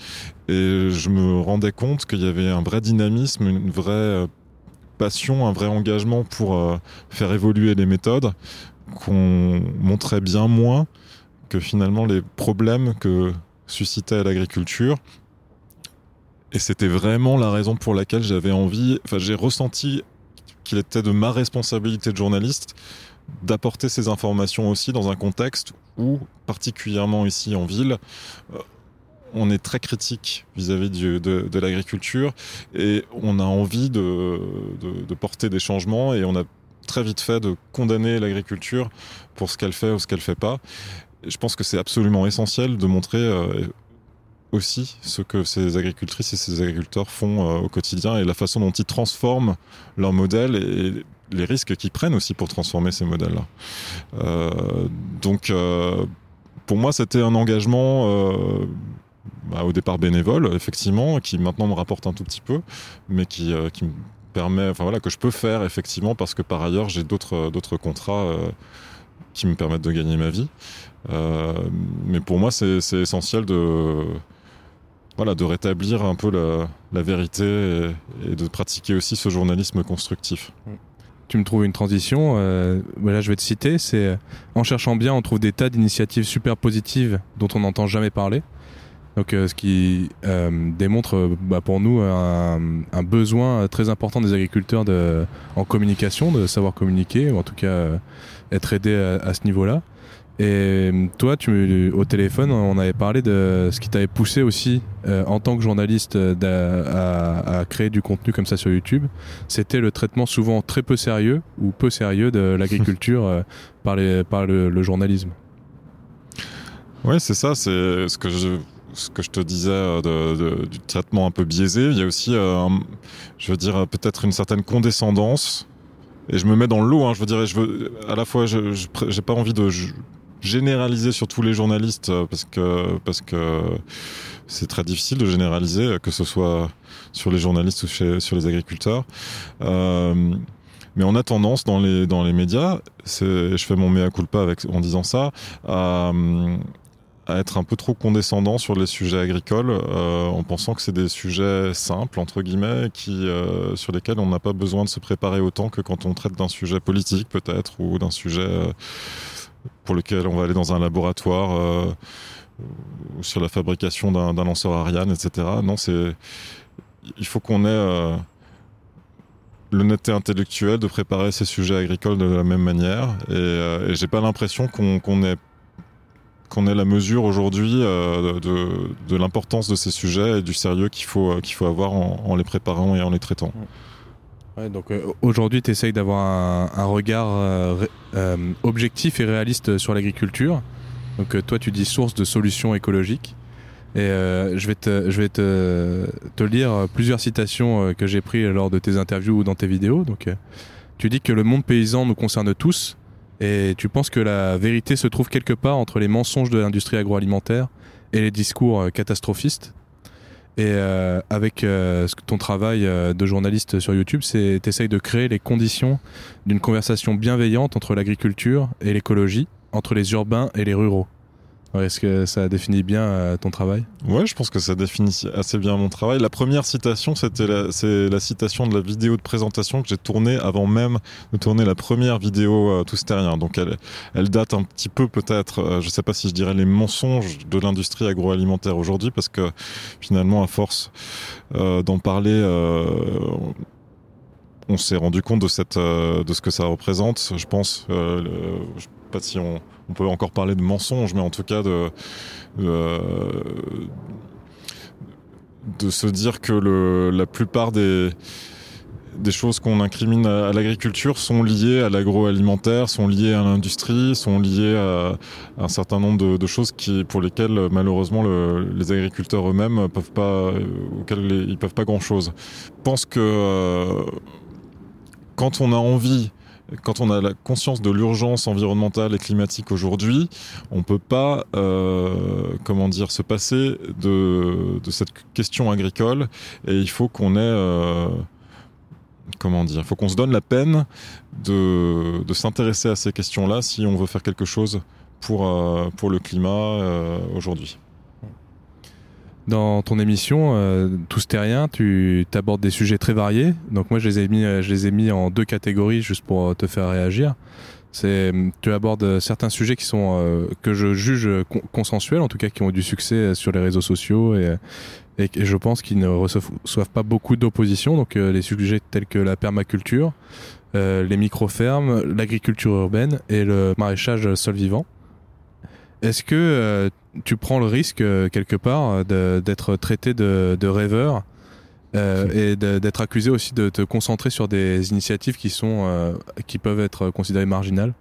et je me rendais compte qu'il y avait un vrai dynamisme, une vraie euh, passion, un vrai engagement pour euh, faire évoluer les méthodes qu'on montrait bien moins que finalement les problèmes que suscitait l'agriculture. Et c'était vraiment la raison pour laquelle j'avais envie, enfin j'ai ressenti qu'il était de ma responsabilité de journaliste d'apporter ces informations aussi dans un contexte particulièrement ici en ville, euh, on est très critique vis-à-vis de, l'agriculture et on a envie de, porter des changements et on a très vite fait de condamner l'agriculture pour ce qu'elle fait ou ce qu'elle fait pas. Je pense que c'est absolument essentiel de montrer euh, aussi ce que ces agricultrices et ces agriculteurs font euh, au quotidien et la façon dont ils transforment leur modèle et les risques qu'ils prennent aussi pour transformer ces modèles-là. Euh, donc, euh, pour moi, c'était un engagement euh, bah, au départ bénévole, effectivement, qui maintenant me rapporte un tout petit peu, mais qui, me permet, enfin voilà, que je peux faire effectivement parce que par ailleurs j'ai d'autres contrats qui me permettent de gagner ma vie. Mais pour moi, c'est essentiel de voilà de rétablir un peu la, vérité et, et de pratiquer aussi ce journalisme constructif. Tu me trouves une transition. euh, bah là, je vais te citer. C'est euh, en cherchant bien, on trouve des tas d'initiatives super positives dont on n'entend jamais parler. Donc, euh, ce qui euh, démontre euh, bah, pour nous un, un besoin euh, très important des agriculteurs de, en communication, de savoir communiquer, ou en tout cas être aidé à, à ce niveau-là. Et euh, toi, tu, au téléphone, on avait parlé de ce qui t'avait poussé aussi euh, en tant que journaliste euh, à, à créer du contenu comme ça sur YouTube. C'était le traitement souvent très peu sérieux ou peu sérieux de l'agriculture euh, par, les, par le, le journalisme. Oui, c'est ça, c'est ce que je ce que je te disais de, de- du traitement un peu biaisé. Il y a aussi, euh, je veux dire, peut-être une certaine condescendance. Et je me mets dans le lot. Hein, je veux dire, je veux à la fois, je j'ai pas envie de généraliser sur tous les journalistes parce que parce que c'est très difficile de généraliser, que ce soit sur les journalistes ou sur les agriculteurs. Euh, mais on a tendance dans les, dans les médias, je fais mon mea culpa avec, en disant ça, à, être un peu trop condescendant sur les sujets agricoles, euh, en pensant que c'est des sujets simples, entre guillemets, qui, euh, sur lesquels on n'a pas besoin de se préparer autant que quand on traite d'un sujet politique peut-être, ou d'un sujet pour lequel on va aller dans un laboratoire ou sur la fabrication d'un lanceur Ariane, etc. Non, c'est il faut qu'on ait euh, l'honnêteté intellectuelle de préparer ces sujets agricoles de la même manière. Et, euh, j'ai pas l'impression qu'on ait la mesure aujourd'hui euh, de, de l'importance de ces sujets et du sérieux qu'il faut, qu'il faut avoir en, les préparant et en les traitant. Donc aujourd'hui, tu essayes d'avoir un, un, regard objectif et réaliste sur l'agriculture. Donc euh, toi, tu dis source de solutions écologiques. Et euh, je vais, te, je vais te, te lire plusieurs citations euh, que j'ai prises lors de tes interviews ou dans tes vidéos. Donc, tu dis que le monde paysan nous concerne tous et tu penses que la vérité se trouve quelque part entre les mensonges de l'industrie agroalimentaire et les discours catastrophistes. Et avec ton travail de journaliste sur YouTube, c'est essayes de créer les conditions d'une conversation bienveillante entre l'agriculture et l'écologie entre les urbains et les ruraux. Est-ce que ça définit bien euh, ton travail? Ouais, je pense que ça définit assez bien mon travail. La première citation, c'était la, c'est la citation de la vidéo de présentation que j'ai tournée avant même de tourner la première vidéo euh, Tous Donc elle, elle date un petit peu peut-être, euh, je sais pas si je dirais les mensonges de l'industrie agroalimentaire aujourd'hui, parce que finalement, à force euh, d'en parler, on s'est rendu compte de cette, de ce que ça représente. Je pense, pas si on, peut encore parler de mensonge, mais en tout cas de, de, se dire que la plupart des, choses qu'on incrimine à, l'agriculture sont liées à l'agroalimentaire, sont liées à l'industrie, sont liées à, un certain nombre de, choses qui, pour lesquelles malheureusement les agriculteurs eux-mêmes peuvent ils peuvent pas grand-chose. Je pense que euh, quand on a envie quand on a la conscience de l'urgence environnementale et climatique aujourd'hui, on peut pas, euh, comment dire, se passer de, cette question agricole et il faut qu'on ait, euh, comment dire, faut qu'on se donne la peine de, s'intéresser à ces questions-là si on veut faire quelque chose pour, euh, le climat aujourd'hui. Dans ton émission, euh, Tous Terriens, tu abordes des sujets très variés. Donc moi, je les ai mis, je les ai mis en deux catégories juste pour te faire réagir. Tu abordes certains sujets qui sont euh, que je juge consensuels, en tout cas qui ont du succès sur les réseaux sociaux et, et, je pense qu'ils ne reçoivent pas beaucoup d'opposition. Donc euh, les sujets tels que la permaculture, euh, les micro-fermes, l'agriculture urbaine et le maraîchage sol vivant. Est-ce que euh, tu prends le risque euh, quelque part euh, d'être traité de, rêveur et d'être accusé aussi de te concentrer sur des initiatives qui sont qui peuvent être considérées marginales?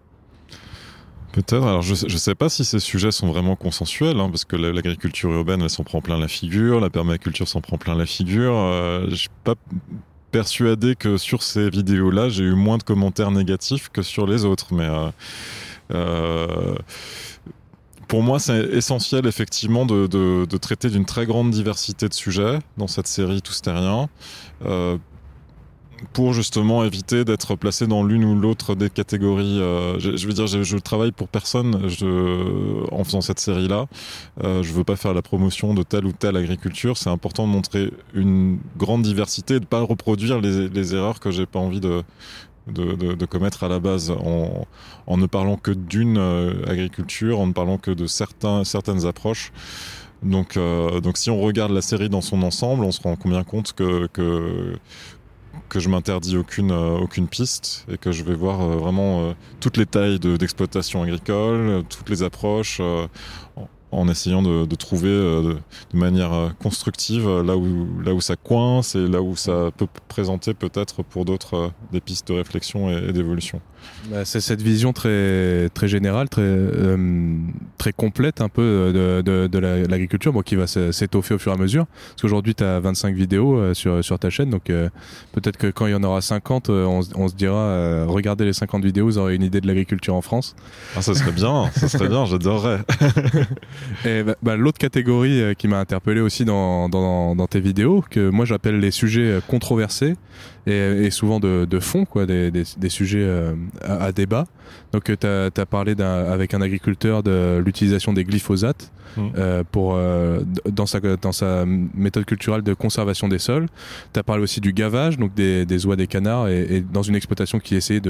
Peut-être. Alors, je ne sais pas si ces sujets sont vraiment consensuels, hein, parce que l'agriculture urbaine, elle s'en prend plein la figure, la permaculture s'en prend plein la figure. je suis pas persuadé que sur ces vidéos-là, j'ai eu moins de commentaires négatifs que sur les autres, mais pour moi, c'est essentiel effectivement de, de, de traiter d'une très grande diversité de sujets dans cette série Tous Terriens. Euh, pour justement éviter d'être placé dans l'une ou l'autre des catégories. Euh, je, je, veux dire, je, je, travaille pour personne je, en faisant cette série-là. Euh, je veux pas faire la promotion de telle ou telle agriculture. C'est important de montrer une grande diversité et de pas reproduire les, les erreurs que j'ai pas envie de, de, de, de, commettre à la base en, en ne parlant que d'une euh, agriculture, en ne parlant que de certains, certaines approches. Donc, euh, donc si on regarde la série dans son ensemble, on se rend bien compte que, que, que je m'interdis aucune, euh, aucune piste et que je vais voir vraiment toutes les tailles d'exploitation agricole, toutes les approches, en, essayant de, trouver de, manière constructive là où, là où ça coince et là où ça peut présenter peut-être pour d'autres des pistes de réflexion et d'évolution. Bah, c'est cette vision très, très générale, très, euh, très complète un peu euh, de, de, l'agriculture qui va s'étoffer au fur et à mesure. Parce qu'aujourd'hui, tu as 25 vidéos euh, sur, sur ta chaîne, donc peut-être que quand il y en aura 50, on, se dira regardez les 50 vidéos, vous aurez une idée de l'agriculture en France. Ah, ça serait bien, ça serait bien, j'adorerais. et bah, bah, l'autre catégorie qui m'a interpellé aussi dans, dans, dans tes vidéos, que moi j'appelle les sujets controversés, et, souvent de, de, fond, quoi, des, des, des sujets euh, à, débat. Donc, euh, tu as, parlé avec un agriculteur de l'utilisation des glyphosates mmh. euh, pour, euh, dans, sa, méthode culturelle de conservation des sols. Tu as parlé aussi du gavage, donc des, oies des canards, et, dans une exploitation qui essayait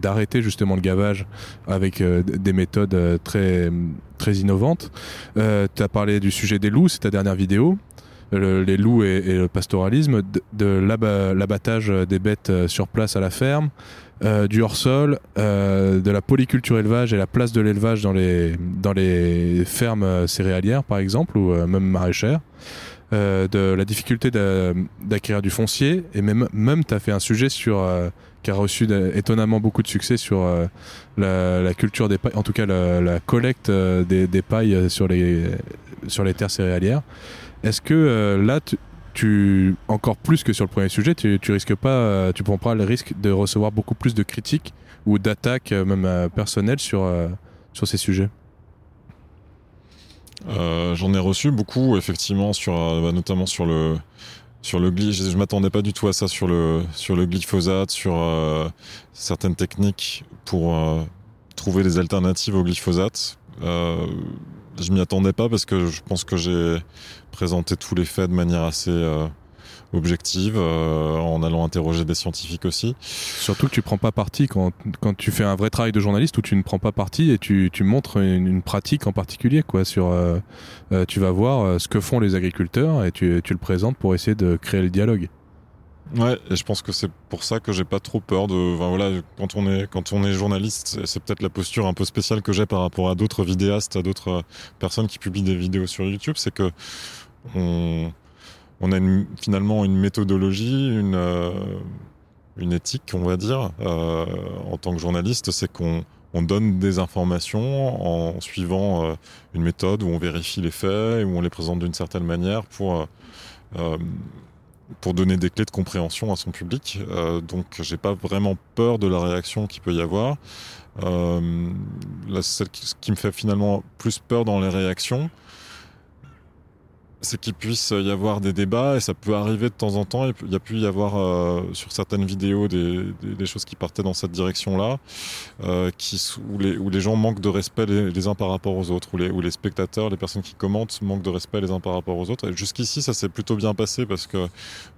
d'arrêter de, justement le gavage avec des méthodes très, très innovantes. Euh, tu as parlé du sujet des loups, c'est ta dernière vidéo les loups et, le pastoralisme, de, l'abattage des bêtes euh, sur place à la ferme, euh, du hors-sol, euh, de la polyculture élevage et la place de l'élevage dans les, dans les fermes céréalières par exemple, ou même maraîchères. de la difficulté d'acquérir du foncier et même même tu as fait un sujet sur qui a reçu étonnamment beaucoup de succès sur la, culture des pailles, en tout cas la, collecte des, des, pailles sur les sur les terres céréalières. Est-ce que euh, là, tu, encore plus que sur le premier sujet, tu, risques pas, euh, tu prends pas le risque de recevoir beaucoup plus de critiques ou d'attaques, euh, même personnelles, sur, ces sujets? J'en ai reçu beaucoup, effectivement, sur, bah, notamment sur le, sur je, je m'attendais pas du tout à ça sur le sur le glyphosate, sur certaines techniques pour trouver des alternatives au glyphosate. je m'y attendais pas parce que je pense que j'ai présenter tous les faits de manière assez euh, objective, euh, en allant interroger des scientifiques aussi. Surtout que tu prends pas parti quand, quand tu fais un vrai travail de journaliste où tu ne prends pas parti et tu, tu montres une, pratique en particulier. Quoi, sur, euh, tu vas voir ce que font les agriculteurs et tu, tu le présentes pour essayer de créer le dialogue. Ouais, et je pense que c'est pour ça que j'ai pas trop peur de. Enfin, voilà, quand on est quand on est journaliste, c'est peut-être la posture un peu spéciale que j'ai par rapport à d'autres vidéastes, à d'autres personnes qui publient des vidéos sur YouTube, c'est que on, a finalement une méthodologie, une, euh, une éthique, on va dire, euh, en tant que journaliste, c'est qu'on donne des informations en suivant euh, une méthode où on vérifie les faits, où on les présente d'une certaine manière pour pour donner des clés de compréhension à son public. donc, j'ai pas vraiment peur de la réaction qu'il peut y avoir. celle qui me fait finalement plus peur dans les réactions, c'est qu'il puisse y avoir des débats et ça peut arriver de temps en temps. Il y a pu y avoir euh, sur certaines vidéos des, choses qui partaient dans cette direction-là, euh, où, les, où les gens manquent de respect les, uns par rapport aux autres, où les, où les spectateurs, les personnes qui commentent manquent de respect les uns par rapport aux autres. Jusqu'ici, ça s'est plutôt bien passé parce que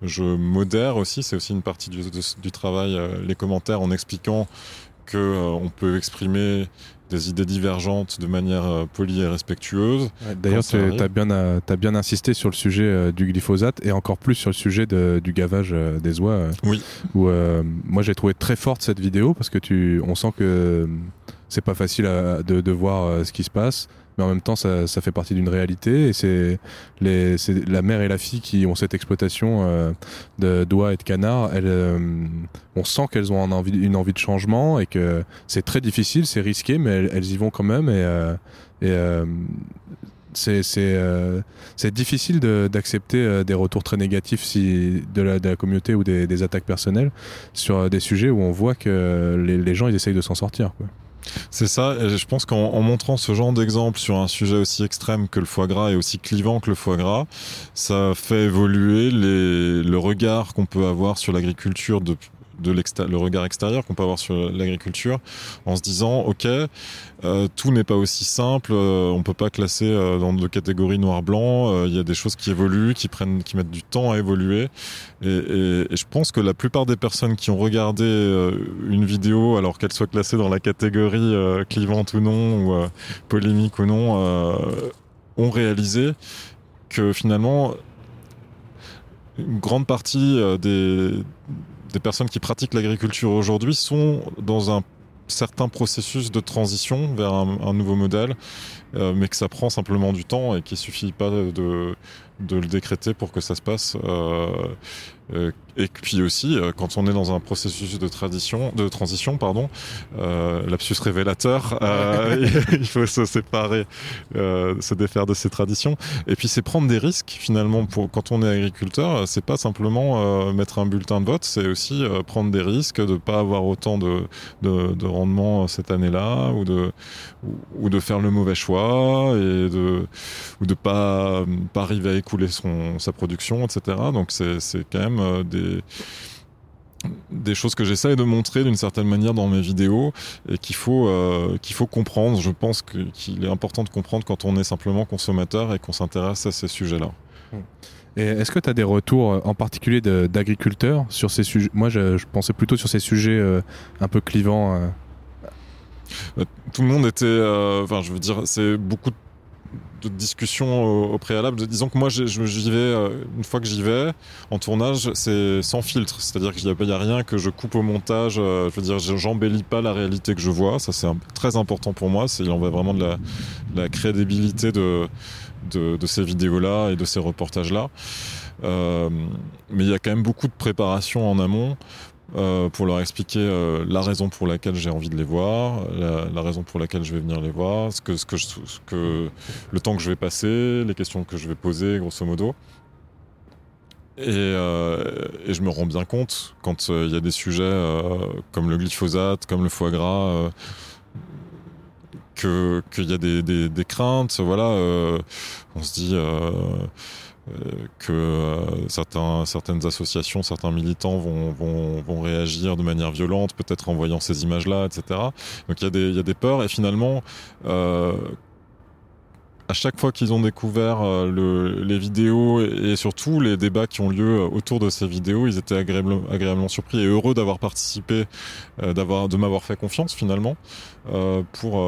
je modère aussi, c'est aussi une partie du, du travail, euh, les commentaires en expliquant qu'on on peut exprimer des idées divergentes de manière euh, polie et respectueuse. D'ailleurs, tu as bien, euh, as bien insisté sur le sujet euh, du glyphosate et encore plus sur le sujet du gavage des oies. oui. Où, moi, j'ai trouvé très forte cette vidéo parce que tu, on sent que c'est pas facile de, de, voir ce qui se passe mais en même temps ça, ça fait partie d'une réalité et c'est la mère et la fille qui ont cette exploitation euh, de d'oies et de canards elles, euh, on sent qu'elles ont envie, une envie de changement et que c'est très difficile c'est risqué mais elles, y vont quand même et, euh, et c'est c'est difficile d'accepter des retours très négatifs si, de, la, de la communauté ou des, des, attaques personnelles sur des sujets où on voit que les, les gens ils essayent de s'en sortir quoi. C'est ça, et je pense qu'en montrant ce genre d'exemple sur un sujet aussi extrême que le foie gras et aussi clivant que le foie gras, ça fait évoluer les, le regard qu'on peut avoir sur l'agriculture de, le regard extérieur qu'on peut avoir sur l'agriculture en se disant ok euh, tout n'est pas aussi simple euh, on peut pas classer euh, dans deux catégories noir blanc euh, il y a des choses qui évoluent qui prennent qui mettent du temps à évoluer. Et, je pense que la plupart des personnes qui ont regardé une vidéo alors qu'elle soit classée dans la catégorie clivante ou non ou polémique ou non ont réalisé que finalement une grande partie des, des personnes qui pratiquent l'agriculture aujourd'hui sont dans un certains processus de transition vers un, nouveau modèle, euh, mais que ça prend simplement du temps et qu'il suffit pas de, de le décréter pour que ça se passe. Euh, euh, et puis aussi, euh, quand on est dans un processus de, tradition, de transition, pardon, euh, lapsus révélateur, euh, il faut se séparer, euh, se défaire de ces traditions. Et puis c'est prendre des risques finalement. Pour quand on est agriculteur, c'est pas simplement mettre un bulletin de vote, c'est aussi prendre des risques de pas avoir autant de, de, de rendement cette année-là, ou de ou, de faire le mauvais choix et de ou de pas pas arriver à écouler son sa production, etc. Donc c'est quand même euh, des des choses que j'essaye de montrer d'une certaine manière dans mes vidéos et qu'il faut euh, qu'il faut comprendre. Je pense qu'il est important de comprendre quand on est simplement consommateur et qu'on s'intéresse à ces sujets-là. Et est-ce que tu as des retours euh, en particulier d'agriculteurs sur ces sujets? Moi, je, pensais plutôt sur ces sujets un peu clivants. Tout le monde était, enfin, je veux dire, c'est beaucoup de de discussion au, préalable. Disons que moi, j'y vais, euh, une fois que j'y vais, en tournage, c'est sans filtre. C'est-à-dire qu'il n'y a, rien que je coupe au montage. Euh, je veux dire, j'embellis pas la réalité que je vois. Ça, c'est très important pour moi. Il en va vraiment de la, crédibilité de, de, ces vidéos-là et de ces reportages-là. Euh, mais il y a quand même beaucoup de préparation en amont euh, pour leur expliquer euh, la raison pour laquelle j'ai envie de les voir, la, raison pour laquelle je vais venir les voir, ce que, ce que, ce que, le temps que je vais passer, les questions que je vais poser, grosso modo. Et, euh, et je me rends bien compte quand il y a des sujets comme le glyphosate, comme le foie gras, qu'il y a des, des, des craintes. Voilà, on se dit euh, que euh, certains, certaines associations, certains militants vont, vont, vont réagir de manière violente, peut-être en voyant ces images-là, etc. Donc il y, y a des peurs et finalement, euh, à chaque fois qu'ils ont découvert euh, le, les vidéos et, surtout les débats qui ont lieu autour de ces vidéos, ils étaient agréablement, agréablement surpris et heureux d'avoir participé, euh, d'avoir, de m'avoir fait confiance finalement euh, pour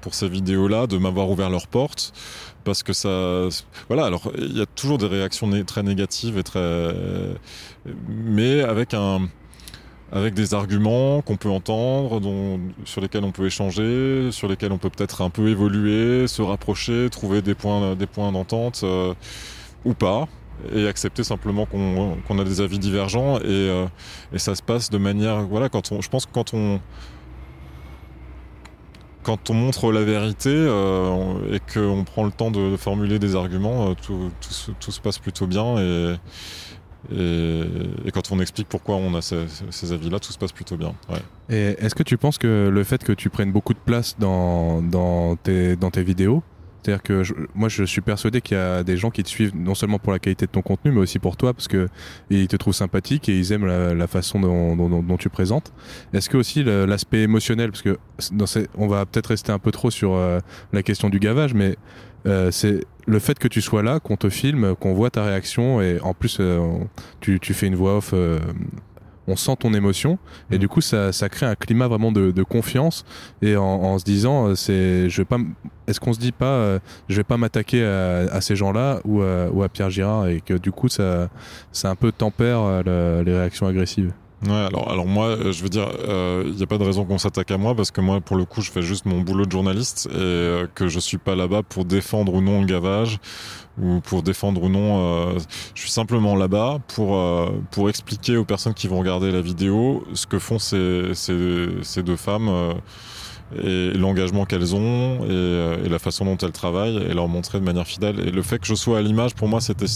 pour ces vidéos-là, de m'avoir ouvert leurs portes parce que ça voilà alors il y a toujours des réactions très négatives mais avec des arguments qu'on peut entendre, sur lesquels on peut échanger, sur lesquels on peut peut-être un peu évoluer, se rapprocher, trouver des points, d'entente euh, ou pas, et accepter simplement qu'on a des avis divergents et, euh, et, ça se passe de manière voilà quand je pense que quand on quand on montre la vérité euh, et qu'on prend le temps de, formuler des arguments, euh, tout, se passe plutôt bien. Et, quand on explique pourquoi on a ces, avis-là, tout se passe plutôt bien. Et est-ce que tu penses que le fait que tu prennes beaucoup de place dans tes vidéos, c'est-à-dire que moi, je suis persuadé qu'il y a des gens qui te suivent non seulement pour la qualité de ton contenu, mais aussi pour toi, parce que ils te trouvent sympathique et ils aiment la, façon dont, tu présentes. Est-ce que aussi l'aspect émotionnel, parce que on va peut-être rester un peu trop sur euh, la question du gavage, mais euh, c'est le fait que tu sois là, qu'on te filme, qu'on voit ta réaction, et en plus, euh, tu, fais une voix off on sent ton émotion. Et mm. du coup ça, ça crée un climat vraiment de, de confiance. Et en, en, se disant euh, c'est je vais pas est-ce qu'on se dit pas euh, je vais pas m'attaquer à, à, ces gens-là ou, à, ou à Pierre Girard et que du coup ça ça un peu tempère euh, le, les réactions agressives? Ouais, alors, alors moi, je veux dire, il euh, n'y a pas de raison qu'on s'attaque à moi parce que moi, pour le coup, je fais juste mon boulot de journaliste et euh, que je suis pas là-bas pour défendre ou non le gavage ou pour défendre ou non. Euh, je suis simplement là-bas pour euh, pour expliquer aux personnes qui vont regarder la vidéo ce que font ces ces, ces deux femmes euh, et l'engagement qu'elles ont et, euh, et, la façon dont elles travaillent et leur montrer de manière fidèle. Et le fait que je sois à l'image, pour moi, c'était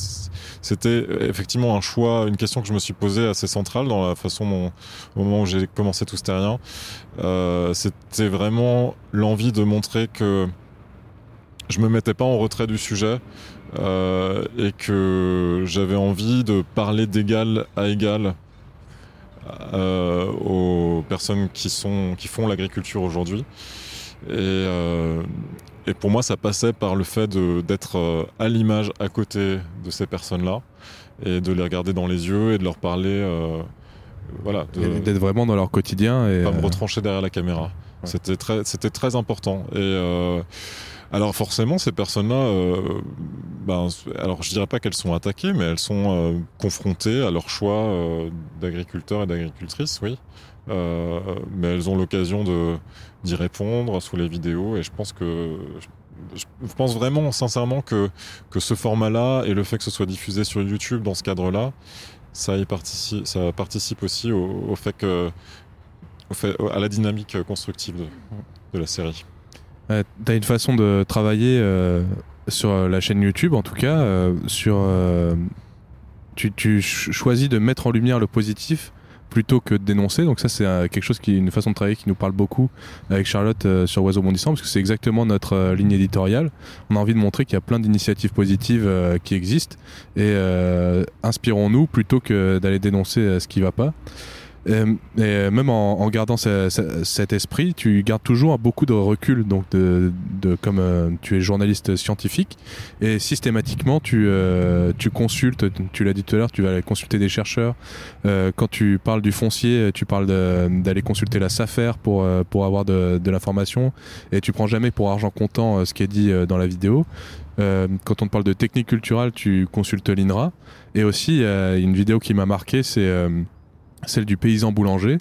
c'était effectivement un choix, une question que je me suis posée assez centrale dans la façon dont, au moment où j'ai commencé tout ce terrien, euh, c'était vraiment l'envie de montrer que je me mettais pas en retrait du sujet euh, et que j'avais envie de parler d'égal à égal euh, aux personnes qui, sont, qui font l'agriculture aujourd'hui. Et, euh, et, pour moi, ça passait par le fait d'être euh, à l'image à côté de ces personnes-là et de les regarder dans les yeux et de leur parler. Euh, voilà, d'être vraiment dans leur quotidien et pas me retrancher derrière la caméra. Ouais. C'était très, c'était très important. Et Alors forcément, ces personnes-là, euh, ben, alors je dirais pas qu'elles sont attaquées, mais elles sont euh, confrontées à leur choix euh, d'agriculteurs et d'agricultrices, oui. Mais elles ont l'occasion de d'y répondre sous les vidéos, et je pense que je pense vraiment, sincèrement, que que ce format-là et le fait que ce soit diffusé sur YouTube dans ce cadre-là, ça y participe, ça participe aussi au, fait que au fait, à la dynamique constructive de la série. Euh, T'as une façon de travailler euh, sur la chaîne YouTube, en tout cas, euh, sur. euh, tu, tu ch- choisis de mettre en lumière le positif plutôt que de dénoncer. Donc ça, c'est euh, quelque chose qui, une façon de travailler qui nous parle beaucoup avec Charlotte euh, sur Oiseau Bondissant, parce que c'est exactement notre euh, ligne éditoriale. On a envie de montrer qu'il y a plein d'initiatives positives euh, qui existent et euh, inspirons-nous plutôt que d'aller dénoncer euh, ce qui va pas. Euh, et euh, même en, en gardant ce- ce- cet esprit, tu gardes toujours beaucoup de recul. Donc, de, de- comme euh, tu es journaliste scientifique, et systématiquement, tu, euh, tu consultes. Tu l'as dit tout à l'heure, tu vas aller consulter des chercheurs. Euh, quand tu parles du foncier, tu parles d'aller consulter la SAFER pour euh, pour avoir de, de l'information, et tu prends jamais pour argent comptant ce qui est dit dans la vidéo. Euh, quand on te parle de technique culturelle, tu consultes l'INRA. Et aussi, euh, une vidéo qui m'a marqué, c'est euh, celle du paysan boulanger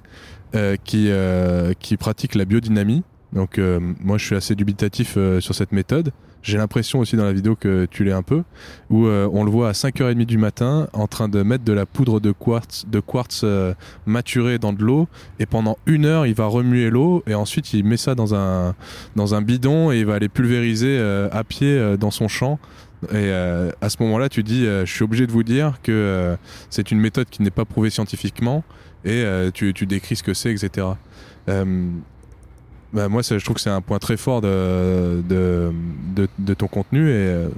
euh, qui, euh, qui pratique la biodynamie. Donc euh, moi je suis assez dubitatif euh, sur cette méthode. J'ai l'impression aussi dans la vidéo que tu l'es un peu, où euh, on le voit à 5h30 du matin en train de mettre de la poudre de quartz, de quartz euh, maturée dans de l'eau et pendant une heure il va remuer l'eau et ensuite il met ça dans un, dans un bidon et il va aller pulvériser à pied dans son champ. Et euh, à ce moment-là tu dis euh, je suis obligé de vous dire que euh, c'est une méthode qui n'est pas prouvée scientifiquement et euh, tu, tu décris ce que c'est, etc. Euh, bah, moi, je trouve que c'est un point très fort de, de, de, ton contenu. Et euh,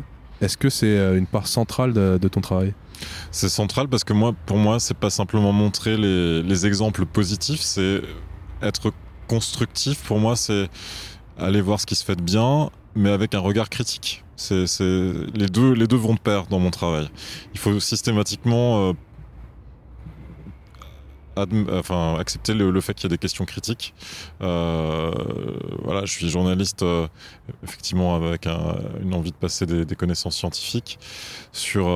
est-ce que c'est une part centrale de, de ton travail? C'est central parce que moi, pour moi, c'est pas simplement montrer les, les exemples positifs, c'est être constructif. Pour moi, c'est aller voir ce qui se fait de bien, mais avec un regard critique. C'est, les deux, vont de pair dans mon travail. Il faut systématiquement euh, accepter le, fait qu'il y a des questions critiques. Euh, voilà, je suis journaliste, euh, effectivement, avec un- une envie de passer des, connaissances scientifiques sur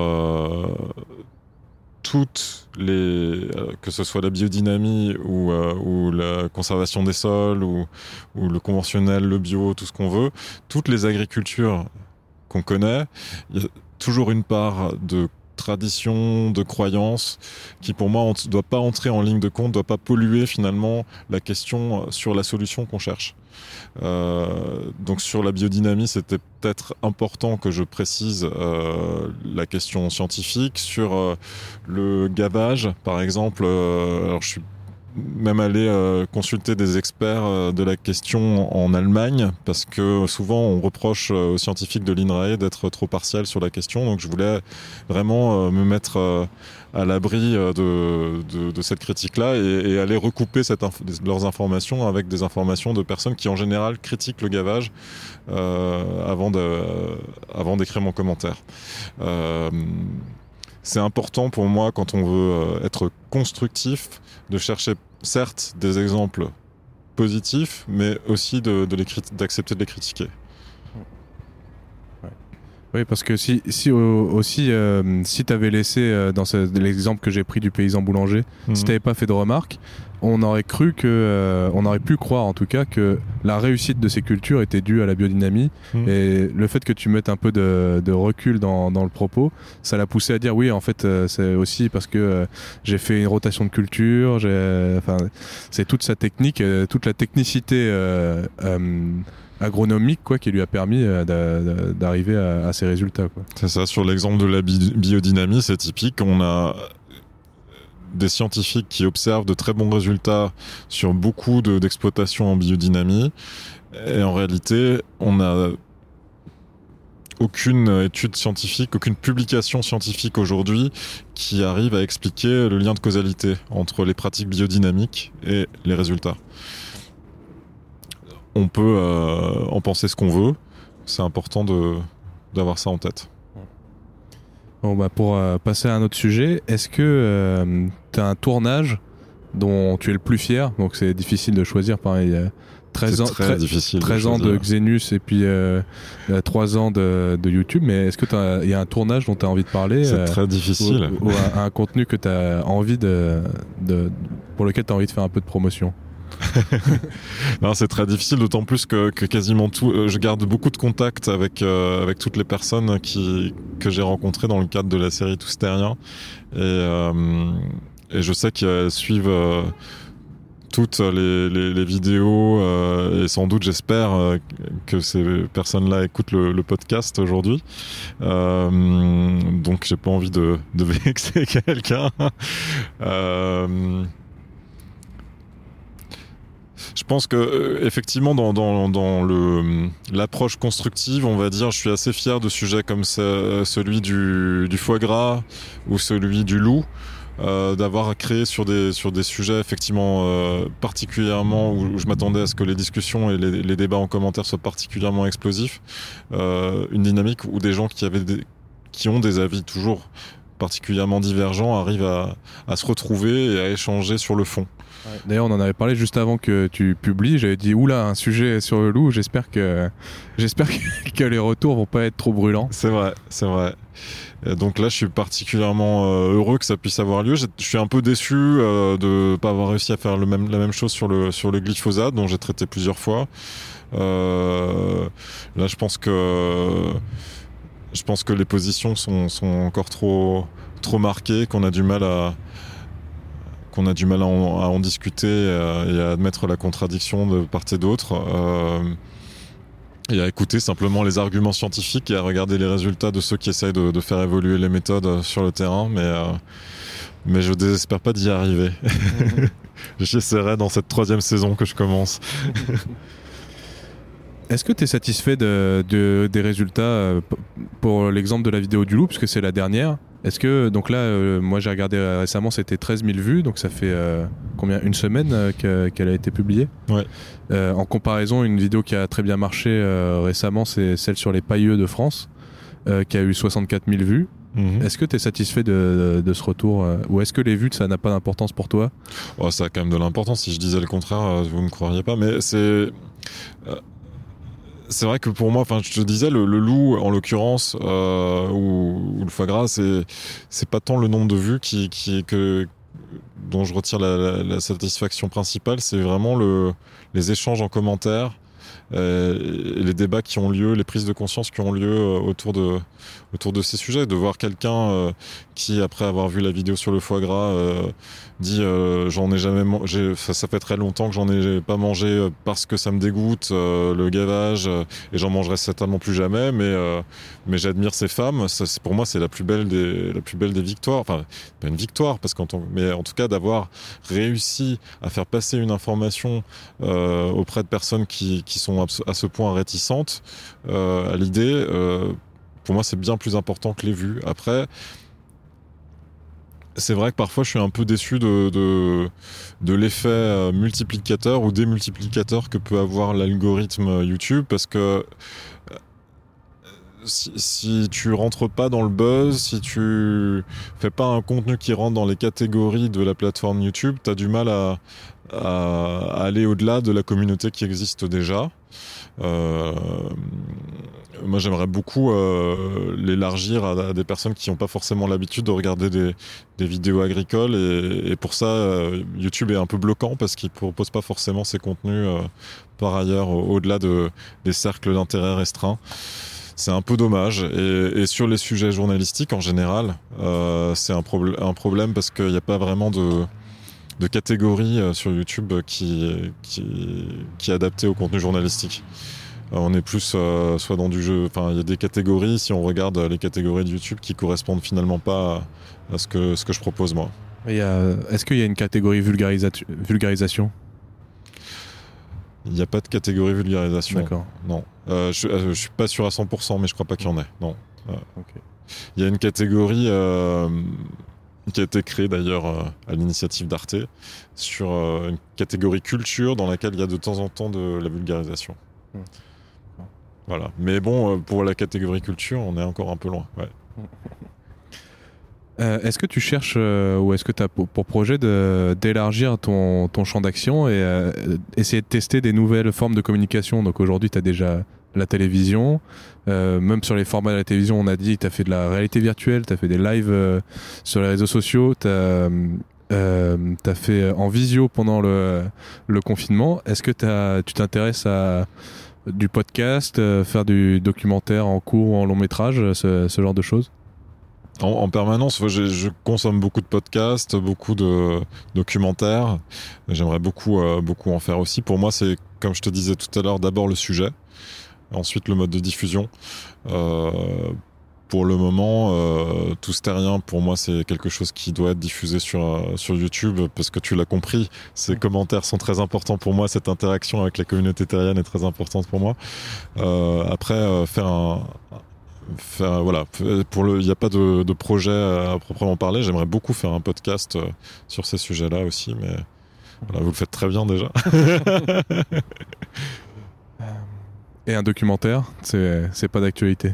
toutes les, que ce soit la biodynamie ou, la conservation des sols ou le conventionnel, le bio, tout ce qu'on veut, toutes les agricultures connaît, il y a toujours une part de tradition, de croyance, qui pour moi ne doit pas entrer en ligne de compte, doit pas polluer finalement la question sur la solution qu'on cherche. Euh, donc sur la biodynamie, c'était peut-être important que je précise euh, la question scientifique. Sur euh, le gavage, par exemple, euh, alors je suis même allé euh, consulter des experts euh, de la question en Allemagne parce que souvent on reproche euh, aux scientifiques de l'INRAE d'être trop partiels sur la question. Donc je voulais vraiment euh, me mettre euh, à l'abri de, de, de cette critique-là et, et aller recouper cette leurs informations avec des informations de personnes qui en général critiquent le gavage avant d'écrire mon commentaire. C'est important pour moi quand on veut euh, être constructif de chercher certes des exemples positifs, mais aussi d'accepter de les critiquer. Oui, parce que si, si au- aussi, euh, si tu avais laissé, euh, dans l'exemple que j'ai pris du paysan boulanger, si Mhm. tu n'avais pas fait de remarques, on aurait cru que, euh, on aurait pu croire en tout cas que la réussite de ces cultures était due à la biodynamie. Mhm. Et le fait que tu mettes un peu de, de recul dans, dans le propos, ça l'a poussé à dire oui, en fait, euh, c'est aussi parce que euh, j'ai fait une rotation de culture, enfin, c'est toute sa technique, euh, toute la technicité euh, euh, agronomique quoi, qui lui a permis euh, d'a- d'a- d'arriver à, ces résultats. C'est ça, sur l'exemple de la bi- biodynamie, c'est typique. On a des scientifiques qui observent de très bons résultats sur beaucoup de- d'exploitations en biodynamie. Et en réalité, on n'a aucune étude scientifique, aucune publication scientifique aujourd'hui qui arrive à expliquer le lien de causalité entre les pratiques biodynamiques et les résultats. On peut euh, en penser ce qu'on veut. C'est important de d'avoir ça en tête. Bon, bah, pour euh, passer à un autre sujet, est-ce que tu as un tournage dont tu es le plus fier? Donc c'est difficile de choisir, pareil. 13 ans, très très- difficile. 13 ans de. Xenus et puis euh, 3 ans de, de YouTube. Mais est-ce que t'as- il y a un tournage dont tu as envie de parler C'est euh, très difficile. ou, ou un, un contenu que tu as envie de, de- pour lequel tu as envie de faire un peu de promotion? C'est très difficile, d'autant plus que, quasiment tout. euh, je garde beaucoup de contacts avec euh, avec toutes les personnes qui que j'ai rencontrées dans le cadre de la série Tous Terriens, et euh, et je sais qu'elles suivent. toutes les, vidéos et sans doute j'espère que ces personnes-là écoutent le, le podcast aujourd'hui. Euh, donc j'ai pas envie de, de vexer quelqu'un. Je pense que euh, effectivement dans, dans, dans le l'approche constructive, on va dire, je suis assez fier de sujets comme ce- celui du, du foie gras ou celui du loup. euh, d'avoir créé sur des sur des sujets effectivement euh, particulièrement où, où je m'attendais à ce que les discussions et les, les débats en commentaire soient particulièrement explosifs euh, une dynamique où des gens qui avaient des, qui ont des avis toujours particulièrement divergents arrivent à, à se retrouver et à échanger sur le fond D'ailleurs, on en avait parlé juste avant que tu publies. J'avais dit oula, un sujet sur le loup. J'espère que j'espère que, les retours vont pas être trop brûlants. C'est vrai, c'est vrai. Et donc là, je suis particulièrement euh, heureux que ça puisse avoir lieu. Je suis un peu déçu euh, de pas avoir réussi à faire le même, la même chose sur le, sur le glyphosate, dont j'ai traité plusieurs fois. Euh, là, je pense que je pense que les positions sont, sont encore trop trop marquées, qu'on a du mal à qu'on a du mal à en, à en discuter et à admettre la contradiction de part et d'autre. Euh, et à écouter simplement les arguments scientifiques et à regarder les résultats de ceux qui essayent de, de faire évoluer les méthodes sur le terrain, mais, euh, mais je désespère pas d'y arriver. J'essaierai dans cette troisième saison que je commence. Est-ce que tu es satisfait de, de- des résultats euh, pour l'exemple de la vidéo du loup, puisque c'est la dernière? Est-ce que, donc là, euh, moi j'ai regardé euh, récemment, c'était 13 000 vues, donc ça fait euh, combien Une semaine euh, que- qu'elle a été publiée Ouais. Euh, en comparaison, une vidéo qui a très bien marché euh, récemment, c'est celle sur les pailleux de France, euh, qui a eu 64 000 vues. Mhm. Est-ce que tu es satisfait de, de ce retour euh, Ou est-ce que les vues, ça n'a pas d'importance pour toi? Oh, ça a quand même de l'importance. Si je disais le contraire, euh, vous ne me croiriez pas. Mais c'est. euh, C'est vrai que pour moi, enfin, je te disais, le, loup, en l'occurrence, euh, ou, le foie gras, c'est c'est pas tant le nombre de vues qui, que dont je retire la, satisfaction principale, c'est vraiment le les échanges en commentaire, euh, les débats qui ont lieu, les prises de conscience qui ont lieu euh, autour de autour de ces sujets, de voir quelqu'un qui, après avoir vu la vidéo sur le foie gras, euh, dit euh, j'en ai jamais mangé, ça, fait très longtemps que j'en ai pas mangé euh, parce que ça me dégoûte le gavage et j'en mangerai certainement plus jamais, mais mais j'admire ces femmes. Ça, pour moi, c'est la plus belle des la plus belle des victoires. Enfin, pas une victoire parce qu'en mais en tout cas d'avoir réussi à faire passer une information auprès de personnes qui qui sont à ce point réticentes à l'idée. pour moi, c'est bien plus important que les vues. Après, c'est vrai que parfois je suis un peu déçu de, de, l'effet euh, multiplicateur ou démultiplicateur que peut avoir l'algorithme YouTube parce que euh, si, si tu rentres pas dans le buzz, si tu fais pas un contenu qui rentre dans les catégories de la plateforme YouTube, tu as du mal à, à aller au-delà de la communauté qui existe déjà. Euh, moi, j'aimerais beaucoup euh, l'élargir à, des personnes qui n'ont pas forcément l'habitude de regarder des, des vidéos agricoles. Et, et pour ça, euh, YouTube est un peu bloquant parce qu'il ne propose pas forcément ces contenus euh, par ailleurs au- au-delà de, des cercles d'intérêt restreints. C'est un peu dommage. Et, et sur les sujets journalistiques en général, euh, c'est un, un problème parce qu'il n'y a pas vraiment de, de catégorie euh, sur YouTube qui, qui, qui est adaptée au contenu journalistique. Euh, On est plus euh, soit dans du jeu, enfin il y a des catégories, si on regarde euh, les catégories de YouTube qui correspondent finalement pas à, ce, que, ce que je propose moi. Est-ce qu'il y a une catégorie vulgarisa- vulgarisation? Il n'y a pas de catégorie vulgarisation. D'accord. Non. Euh, je, euh, je suis pas sûr à 100%, mais je crois pas qu'il y en ait. Non. Il y a une catégorie euh, qui a été créée d'ailleurs euh, à l'initiative d'Arte sur euh, une catégorie culture dans laquelle il y a de temps en temps de la vulgarisation. Hmm. Voilà. Mais bon, euh, pour la catégorie culture, on est encore un peu loin. Ouais. Euh, est-ce que tu cherches euh, ou est-ce que tu as pour, pour projet de- d'élargir ton, ton champ d'action et euh, essayer de tester des nouvelles formes de communication? Donc aujourd'hui, tu as déjà la télévision. Euh, même sur les formats de la télévision, on a dit tu as fait de la réalité virtuelle, tu as fait des lives euh, sur les réseaux sociaux, tu as, fait en visio pendant le, confinement. Est-ce que tu t'intéresses à du podcast, euh, faire du documentaire en court ou en long métrage, ce, genre de choses? En, en permanence, je consomme beaucoup de podcasts, beaucoup de documentaires. J'aimerais beaucoup, euh, beaucoup en faire aussi. Pour moi, c'est, comme je te disais tout à l'heure, d'abord le sujet, ensuite le mode de diffusion. Euh, pour le moment, euh, tout stérien, pour moi, c'est quelque chose qui doit être diffusé sur, euh, sur YouTube parce que tu l'as compris, ces Mm. commentaires sont très importants pour moi. Cette interaction avec la communauté terrienne est très importante pour moi. Après, faire un, faire voilà pour le il n'y a pas de, de projet à proprement parler j'aimerais beaucoup faire un podcast sur ces sujets là aussi mais voilà, vous le faites très bien déjà Et un documentaire, c'est pas d'actualité.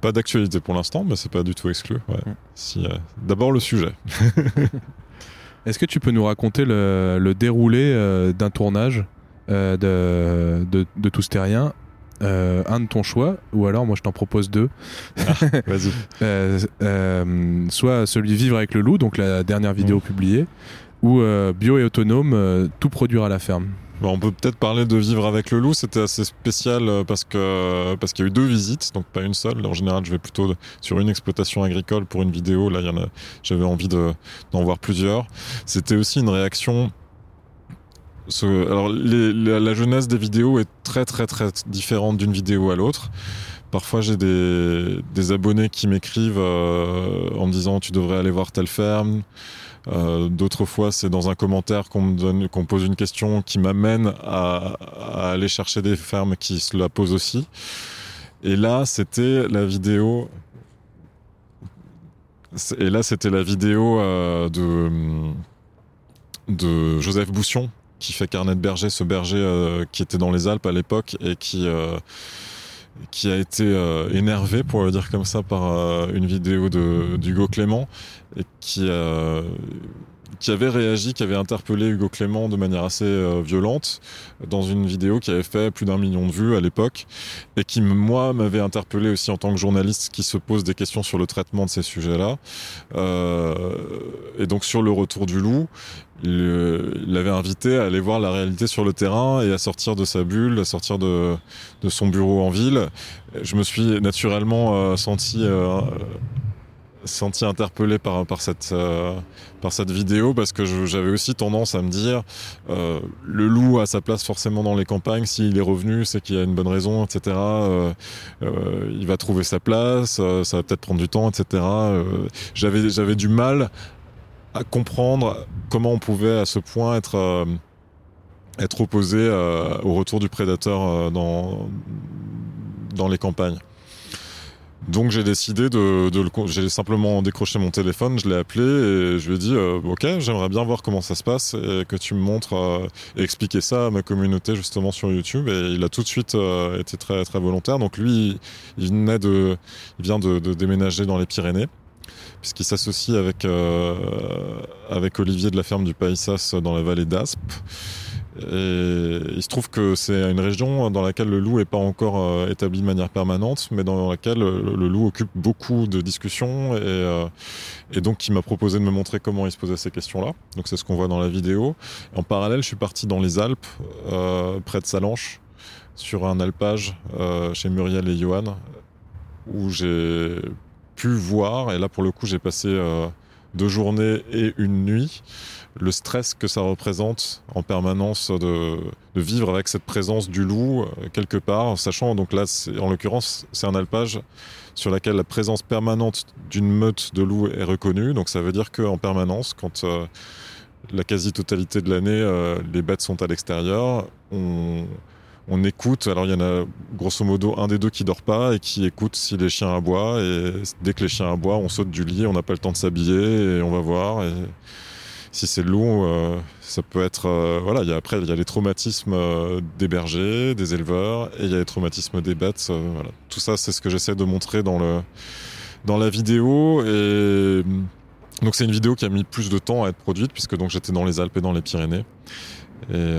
pas d'actualité pour l'instant mais c'est pas du tout exclu ouais. Mm. si euh, d'abord le sujet Est-ce que tu peux nous raconter le, le déroulé euh, d'un tournage euh, de, de, de Tous Terriens euh, un de ton choix, ou alors moi je t'en propose deux. vas-y Euh, euh, soit celui Vivre avec le loup, donc la dernière vidéo publiée, ou Bio et autonome, tout produire à la ferme. On peut peut-être parler de vivre avec le loup. C'était assez spécial euh, parce que parce qu'il y a eu deux visites, donc pas une seule. En général, je vais plutôt sur une exploitation agricole pour une vidéo. Là, y en a. J'avais envie de d'en voir plusieurs. C'était aussi une réaction. Alors, la, jeunesse des vidéos est très très très différente d'une vidéo à l'autre. Parfois, j'ai des, des abonnés qui m'écrivent euh, en me disant tu devrais aller voir telle ferme. Euh, D'autres fois, c'est dans un commentaire qu'on me donne, qu'on pose une question qui m'amène à, aller chercher des fermes qui se la posent aussi. Et là, c'était la vidéo. Et là, c'était la vidéo euh, de de Joseph Boussion qui fait Carnet de berger, ce berger euh, qui était dans les Alpes à l'époque et qui qui a été euh, énervé, pour le dire comme ça, par euh, une vidéo d'Hugo Clément et qui euh, qui avait réagi, qui avait interpellé Hugo Clément de manière assez euh, violente dans une vidéo qui avait fait plus d'un million de vues à l'époque et qui moi m'avait interpellé aussi en tant que journaliste qui se pose des questions sur le traitement de ces sujets-là. Euh, et donc sur le retour du loup il l'avait invité à aller voir la réalité sur le terrain et à sortir de sa bulle, à sortir de, son bureau en ville. Je me suis naturellement euh, senti, euh, senti interpellé par, par, cette, euh, par cette vidéo parce que j'avais aussi tendance à me dire euh, le loup a sa place forcément dans les campagnes. S'il est revenu, c'est qu'il y a une bonne raison, etc. Il va trouver sa place, ça va peut-être prendre du temps, etc. J'avais, j'avais du mal comprendre comment on pouvait à ce point être euh, être opposé euh, au retour du prédateur euh, dans dans les campagnes. Donc j'ai décidé de, le j'ai simplement décroché mon téléphone, je l'ai appelé et je lui ai dit ok j'aimerais bien voir comment ça se passe et que tu me montres et expliquer ça à ma communauté justement sur YouTube. Et il a tout de suite été très très volontaire. Donc lui il vient de déménager dans les Pyrénées puisqu'il s'associe avec, euh, avec Olivier de la ferme du Païsas dans la vallée d'Aspe. Et il se trouve que c'est une région dans laquelle le loup n'est pas encore euh, établi de manière permanente, mais dans laquelle le, loup occupe beaucoup de discussions. Et, euh, et donc, il m'a proposé de me montrer comment il se posait ces questions-là. Donc, c'est ce qu'on voit dans la vidéo. En parallèle, je suis parti dans les Alpes, près de Salanches, sur un alpage chez Muriel et Johan, où j'ai pu voir, et là pour le coup j'ai passé euh, deux journées et une nuit, le stress que ça représente en permanence de, vivre avec cette présence du loup euh, quelque part, sachant donc là en l'occurrence c'est un alpage sur laquelle la présence permanente d'une meute de loups est reconnue, donc ça veut dire qu'en permanence quand euh, la quasi-totalité de l'année les bêtes sont à l'extérieur, on, on écoute, alors il y en a grosso modo un des deux qui dort pas et qui écoute si les chiens aboient. Et dès que les chiens aboient on saute du lit, on n'a pas le temps de s'habiller et on va voir. Si c'est loup, euh, ça peut être euh, voilà, il y a après il y a les traumatismes euh, des bergers, des éleveurs et il y a les traumatismes des bêtes, voilà. Tout ça c'est ce que j'essaie de montrer dans le dans la vidéo. Et donc c'est une vidéo qui a mis plus de temps à être produite puisque donc j'étais dans les Alpes et dans les Pyrénées. Et,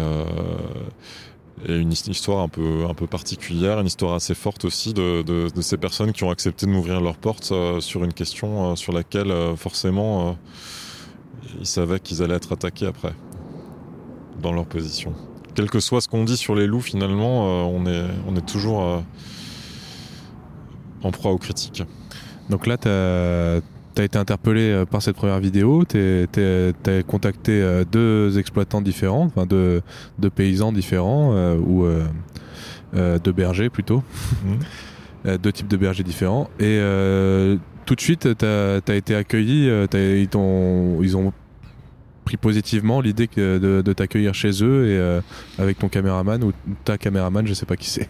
et une histoire un peu un peu particulière, une histoire assez forte aussi de, de, ces personnes qui ont accepté de m'ouvrir leurs portes euh, sur une question euh, sur laquelle euh, forcément ils savaient qu'ils allaient être attaqués après dans leur position. Quel que soit ce qu'on dit sur les loups, finalement, on est on est toujours en proie aux critiques. Donc là, tu as, été interpellé euh, par cette première vidéo, tu as contacté euh, deux exploitants différents, enfin deux, deux paysans différents, euh, ou euh, euh, deux bergers plutôt, Mhm. Deux types de bergers différents. Et euh, tout de suite, tu as, été accueilli, ils, t'ont- ils ont pris positivement l'idée de, de t'accueillir chez eux et euh, avec ton caméraman ou ta caméraman, je sais pas qui c'est.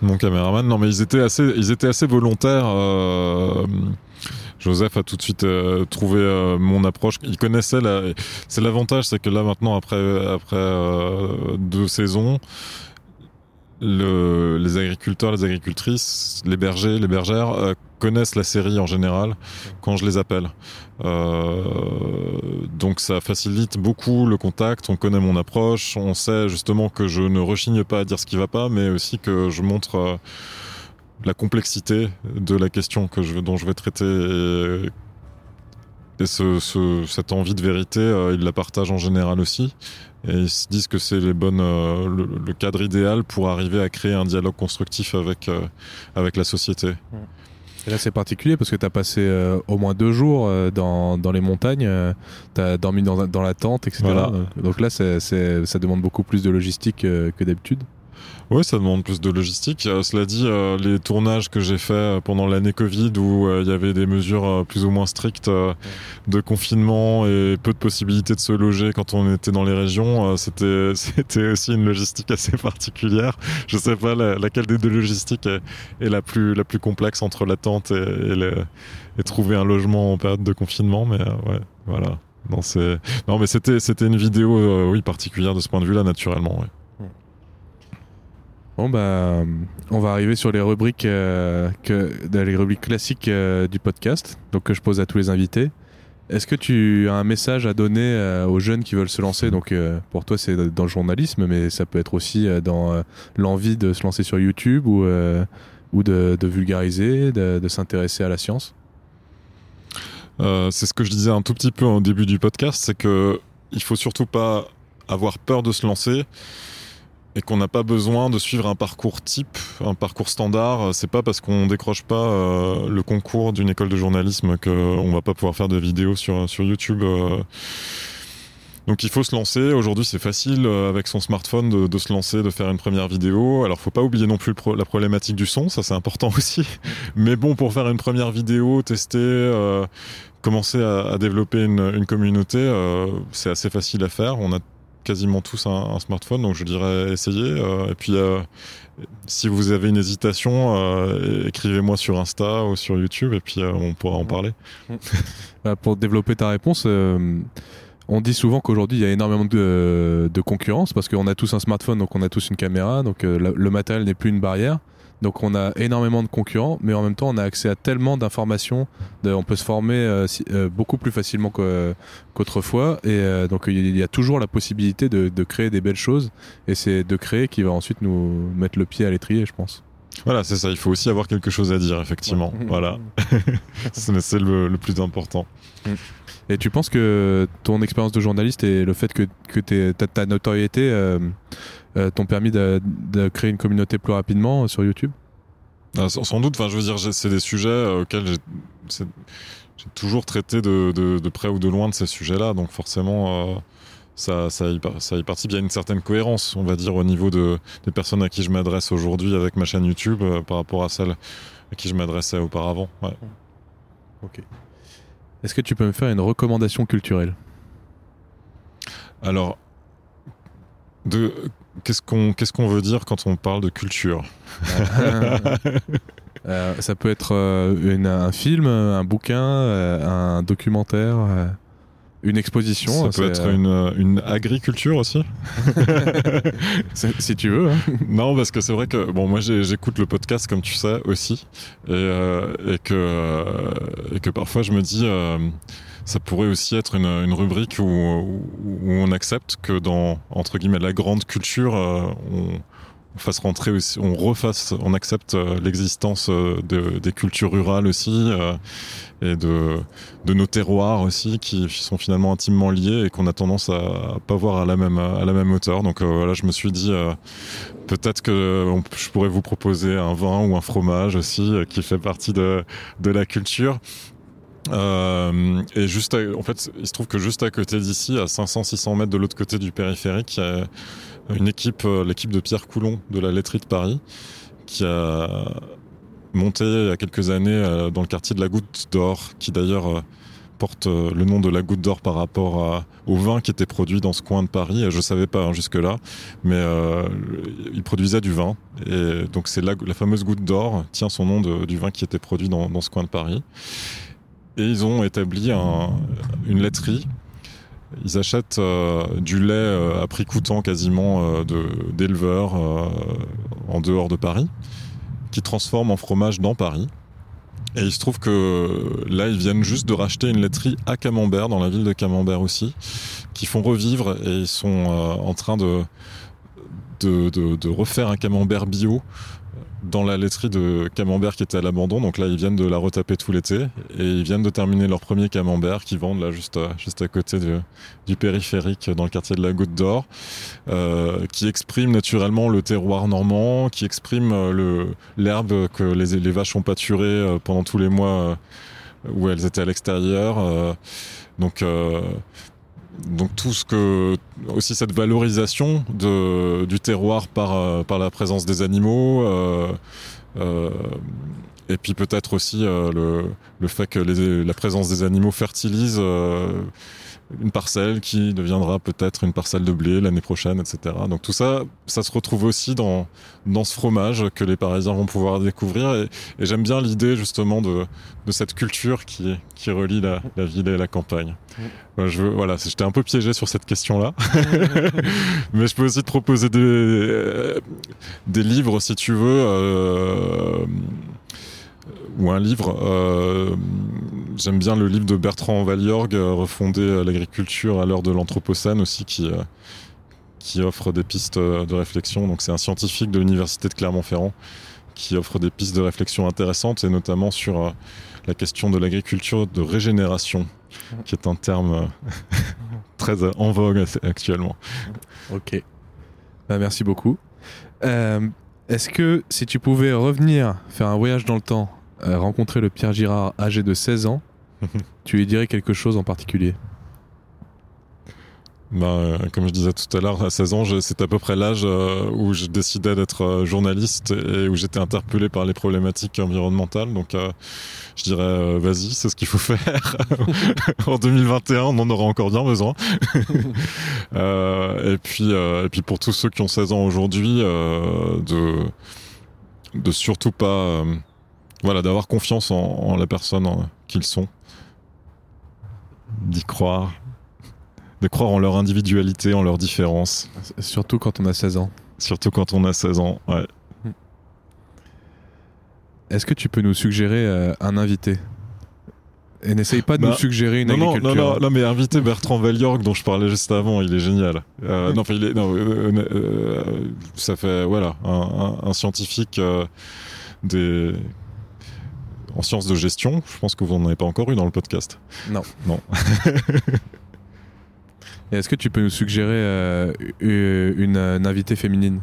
Mon caméraman, non mais ils étaient assez, ils étaient assez volontaires. euh, Joseph a tout de suite euh, trouvé euh, mon approche. Il connaissait la. C'est l'avantage, c'est que là maintenant après après euh, deux saisons, le, les agriculteurs, les agricultrices, les bergers, les bergères connaissent la série en général quand je les appelle. Donc ça facilite beaucoup le contact. On connaît mon approche. On sait justement que je ne rechigne pas à dire ce qui va pas, mais aussi que je montre la complexité de la question que je, dont je vais traiter. Et, et ce, ce- cette envie de vérité, euh, ils la partagent en général aussi. Et ils se disent que c'est les bonnes, euh, le, le cadre idéal pour arriver à créer un dialogue constructif avec, euh, avec la société. Et là, c'est particulier parce que tu as passé au moins deux jours dans, dans les montagnes, tu as dormi dans, dans la tente, etc. Voilà. Donc là, ça demande beaucoup plus de logistique que d'habitude. Oui, ça demande plus de logistique. Euh, cela dit, euh, les tournages que j'ai faits euh, pendant l'année Covid, où il y avait des mesures plus ou moins strictes de confinement et peu de possibilités de se loger quand on était dans les régions, c'était c'était aussi une logistique assez particulière. Je sais pas la- laquelle des deux logistiques est, est la plus la plus complexe entre l'attente et, et, le- et trouver un logement en période de confinement, mais ouais, voilà. Non, mais c'était c'était une vidéo euh, oui particulière de ce point de vue-là, naturellement. ouais. Bon, bah, on va arriver sur les rubriques, euh, les rubriques classiques euh, du podcast, donc que je pose à tous les invités. Est-ce que tu as un message à donner euh, aux jeunes qui veulent se lancer? Donc, euh, pour toi, c'est dans le journalisme, mais ça peut être aussi euh, dans euh, l'envie de se lancer sur YouTube ou, euh, de, vulgariser, de, s'intéresser à la science? Euh, c'est ce que je disais un tout petit peu au début du podcast, c'est que il faut surtout pas avoir peur de se lancer qu'on n'a pas besoin de suivre un parcours type, un parcours standard. C'est pas parce qu'on décroche pas euh, le concours d'une école de journalisme qu'on va pas pouvoir faire de vidéos sur sur YouTube. euh. Donc il faut se lancer. Aujourd'hui, c'est facile euh, avec son smartphone de, se lancer, de faire une première vidéo. Alors faut pas oublier non plus la problématique du son, ça c'est important aussi. Mais bon, pour faire une première vidéo, tester. euh, commencer à, développer une, communauté, euh, c'est assez facile à faire. On a quasiment tous un, smartphone, donc je dirais essayez. euh, et puis, euh, si vous avez une hésitation, euh, écrivez-moi sur Insta ou sur YouTube, et puis on pourra en parler. Bah, pour développer ta réponse, on dit souvent qu'aujourd'hui il y a énormément de, concurrence parce qu'on a tous un smartphone, donc on a tous une caméra, donc le matériel n'est plus une barrière. Donc on a énormément de concurrents, mais en même temps on a accès à tellement d'informations, on peut se former euh, si- euh, beaucoup plus facilement qu'au- qu'autrefois, et euh, donc il y a toujours la possibilité de, de créer des belles choses, et c'est de créer qui va ensuite nous mettre le pied à l'étrier, je pense. Voilà, c'est ça. Il faut aussi avoir quelque chose à dire, effectivement. Ouais. Voilà, c'est le, le plus important. Et tu penses que ton expérience de journaliste et le fait que, que ta, notoriété euh, t'ont permis de, de créer une communauté plus rapidement euh, sur YouTube? Ah, sans, sans doute, enfin, je veux dire, c'est des sujets euh, auxquels j'ai toujours traité de, de, de près ou de loin de ces sujets-là, donc forcément, euh, ça, ça, y, ça y participe. Il y a une certaine cohérence, on va dire, au niveau de, des personnes à qui je m'adresse aujourd'hui avec ma chaîne YouTube euh, par rapport à celles à qui je m'adressais auparavant. Ouais. Ok. Est-ce que tu peux me faire une recommandation culturelle? Alors, de qu'est-ce qu'on qu'est-ce qu'on veut dire quand on parle de culture Euh, Ça peut être euh, une- un film, un bouquin, euh, un documentaire. une exposition. Ça peut être une, une agriculture aussi. si tu veux. hein. Non, parce que c'est vrai que bon, moi j'écoute le podcast comme tu sais aussi, et, euh, et que et que parfois je me dis euh, ça pourrait aussi être une, rubrique où, on accepte que dans entre guillemets la grande culture, euh, on, fasse rentrer aussi, on refasse, on accepte euh, l'existence euh, de, des cultures rurales aussi et de nos terroirs aussi qui sont finalement intimement liés et qu'on a tendance à pas voir à la même à la même hauteur. Donc voilà, je me suis dit peut-être que je pourrais vous proposer un vin ou un fromage aussi qui fait partie de la culture. Euh, et juste, à- en fait, il se trouve que juste à côté d'ici, à 500-600 mètres de l'autre côté du périphérique, il y a une équipe, euh, l'équipe de Pierre Coulon de la laiterie de Paris, qui a monté il y a quelques années euh, dans le quartier de la Goutte d'Or, qui d'ailleurs porte le nom de la Goutte d'Or par rapport au vin qui était produit dans ce coin de Paris. Je savais pas hein, jusque-là, mais euh, il produisait du vin. Et donc c'est la, fameuse Goutte d'Or tient son nom du vin qui était produit dans ce coin de Paris. Et ils ont établi un- une laiterie. Ils achètent euh, du lait euh, à prix coûtant quasiment euh, d'éleveurs en dehors de Paris, qui transforment en fromage dans Paris. Et il se trouve que là, ils viennent juste de racheter une laiterie à Camembert, dans la ville de Camembert aussi, qui font revivre et ils sont en train de refaire un Camembert bio dans la laiterie de Camembert qui était à l'abandon. Donc là, ils viennent de la retaper tout l'été et ils viennent de terminer leur premier Camembert qui vendent là juste à, juste à côté de- du périphérique dans le quartier de la Goutte d'Or, euh, qui exprime naturellement le terroir normand, qui exprime euh, l'herbe que les, vaches ont pâturé euh, pendant tous les mois euh, où elles étaient à l'extérieur. euh, donc euh, donc tout ce que aussi cette valorisation de, du terroir par euh, par la présence des animaux euh, euh, et puis peut-être aussi le, le fait que la présence des animaux fertilise une parcelle qui deviendra peut-être une parcelle de blé l'année prochaine, etc. Donc tout ça, ça se retrouve aussi dans, dans ce fromage que les Parisiens vont pouvoir découvrir. Et, et j'aime bien l'idée justement de, de cette culture qui, qui relie la, la ville et la campagne. Je voilà, j'étais un peu piégé sur cette question-là. Mais je peux aussi te proposer des, euh, des livres si tu veux. euh, ou un livre. euh, J'aime bien le livre de Bertrand Valiorgue, euh, Refonder euh, l'agriculture à l'heure de l'Anthropocène aussi, qui, euh, qui offre des pistes de réflexion. Donc c'est un scientifique de l'université de Clermont-Ferrand qui offre des pistes de réflexion intéressantes et notamment sur la question de l'agriculture de régénération, qui est un terme très en vogue actuellement. Ok. Bah, merci beaucoup. Est-ce que si tu pouvais revenir faire un voyage dans le temps, rencontrer le Pierre Girard âgé de 16 ans, tu lui dirais quelque chose en particulier? Ben, euh, comme je disais tout à l'heure, à 16 ans, c'est à peu près l'âge euh, où je décidais d'être euh, journaliste et où j'étais interpellé par les problématiques environnementales. Donc, je dirais, vas-y, c'est ce qu'il faut faire. en 2021, on en aura encore bien besoin. Et puis, et puis pour tous ceux qui ont 16 ans aujourd'hui, de de surtout pas, voilà, d'avoir confiance en, en la personne euh, qu'ils sont, d'y croire de croire en leur individualité, en leur différence, Surtout quand on a 16 ans. surtout quand on a 16 ans. Ouais. Est-ce que tu peux nous suggérer euh, un invité? Et n'essaye pas de Bah, nous suggérer une Non, non, agriculture. non, non, non, mais inviter Bertrand Valiorgue dont je parlais juste avant, il est génial. Euh, non, enfin, il est, non, euh, euh, ça fait, voilà, un, un- un scientifique des en sciences de gestion. Je pense que vous n'en avez pas encore eu dans le podcast. Non. Non. Est-ce que tu peux nous suggérer euh, une, une, une invitée féminine?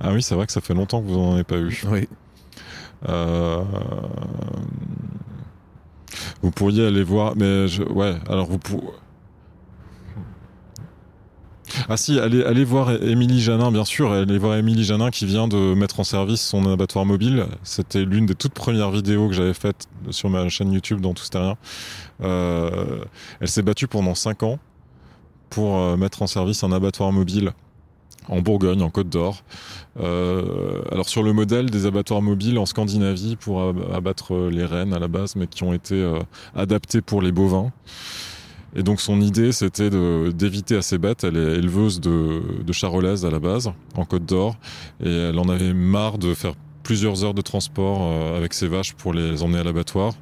Ah oui, c'est vrai que ça fait longtemps que vous n'en avez pas eu. Oui. Euh, Vous pourriez aller voir, mais je... ouais, alors vous pourriez. Ah si, allez, voir Émilie Janin, bien sûr. Allez voir Émilie Janin qui vient de mettre en service son abattoir mobile. C'était l'une des toutes premières vidéos que j'avais faites sur ma chaîne YouTube dans Tout rien. Euh, elle s'est battue pendant 5 ans pour euh, mettre en service un abattoir mobile en Bourgogne, en Côte d'Or. Euh, alors sur le modèle des abattoirs mobiles en Scandinavie pour ab- abattre les rennes à la base, mais qui ont été adaptés pour les bovins. Et donc son idée, c'était d'éviter à ses bêtes. Elle est éleveuse de, de charolaises à la base, en Côte d'Or, et elle en avait marre de faire plusieurs heures de transport euh, avec ses vaches pour les emmener à l'abattoir.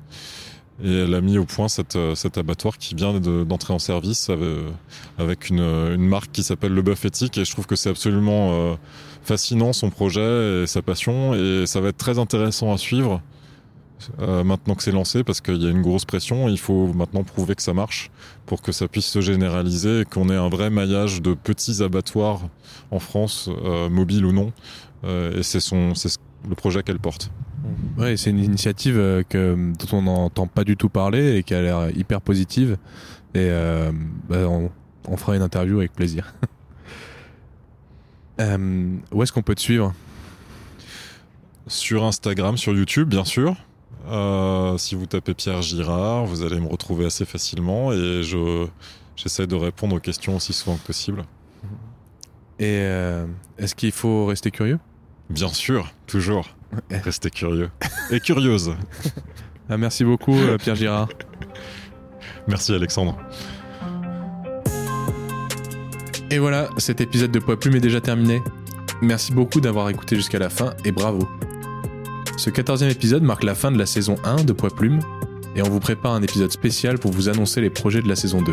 Et elle a mis au point cet abattoir qui vient d'entrer en service avec, une, une, marque qui s'appelle Le Bœuf Éthique. Et je trouve que c'est absolument fascinant son projet et sa passion. Et ça va être très intéressant à suivre euh, maintenant que c'est lancé parce qu'il y a une grosse pression. Il faut maintenant prouver que ça marche pour que ça puisse se généraliser et qu'on ait un vrai maillage de petits abattoirs en France, euh, mobiles ou non. Euh, et c'est le projet qu'elle porte. Ouais, c'est une initiative que, dont on n'entend pas du tout parler et qui a l'air hyper positive. Et bah, on, on, fera une interview avec plaisir. où est-ce qu'on peut te suivre? Sur Instagram, sur YouTube, bien sûr. Euh, si vous tapez Pierre Girard, vous allez me retrouver assez facilement et je j'essaie de répondre aux questions aussi souvent que possible. Et euh, est-ce qu'il faut rester curieux? Bien sûr, toujours. Rester curieux. Et curieuse. Ah, merci beaucoup, euh, Pierre Girard. Merci, Alexandre. Et voilà, cet épisode de Poids Plume est déjà terminé. Merci beaucoup d'avoir écouté jusqu'à la fin et bravo. Ce 14e épisode marque la fin de la saison 1 de Poids Plume, et on vous prépare un épisode spécial pour vous annoncer les projets de la saison 2,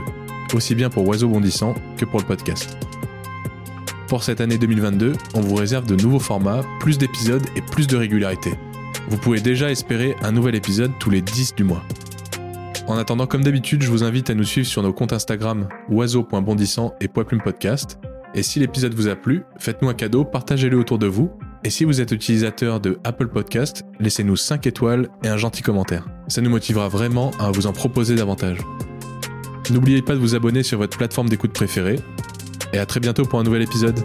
aussi bien pour Oiseau Bondissant que pour le podcast. Pour cette année 2022, on vous réserve de nouveaux formats, plus d'épisodes et plus de régularité. Vous pouvez déjà espérer un nouvel épisode tous les 10 du mois. En attendant, comme d'habitude, je vous invite à nous suivre sur nos comptes Instagram oiseau.bondissant et Poids Plume Podcast. Et si l'épisode vous a plu, faites-nous un cadeau, partagez-le autour de vous et si vous êtes utilisateur de Apple Podcast, laissez-nous 5 étoiles et un gentil commentaire. Ça nous motivera vraiment à vous en proposer davantage. N'oubliez pas de vous abonner sur votre plateforme d'écoute préférée. Et à très bientôt pour un nouvel épisode.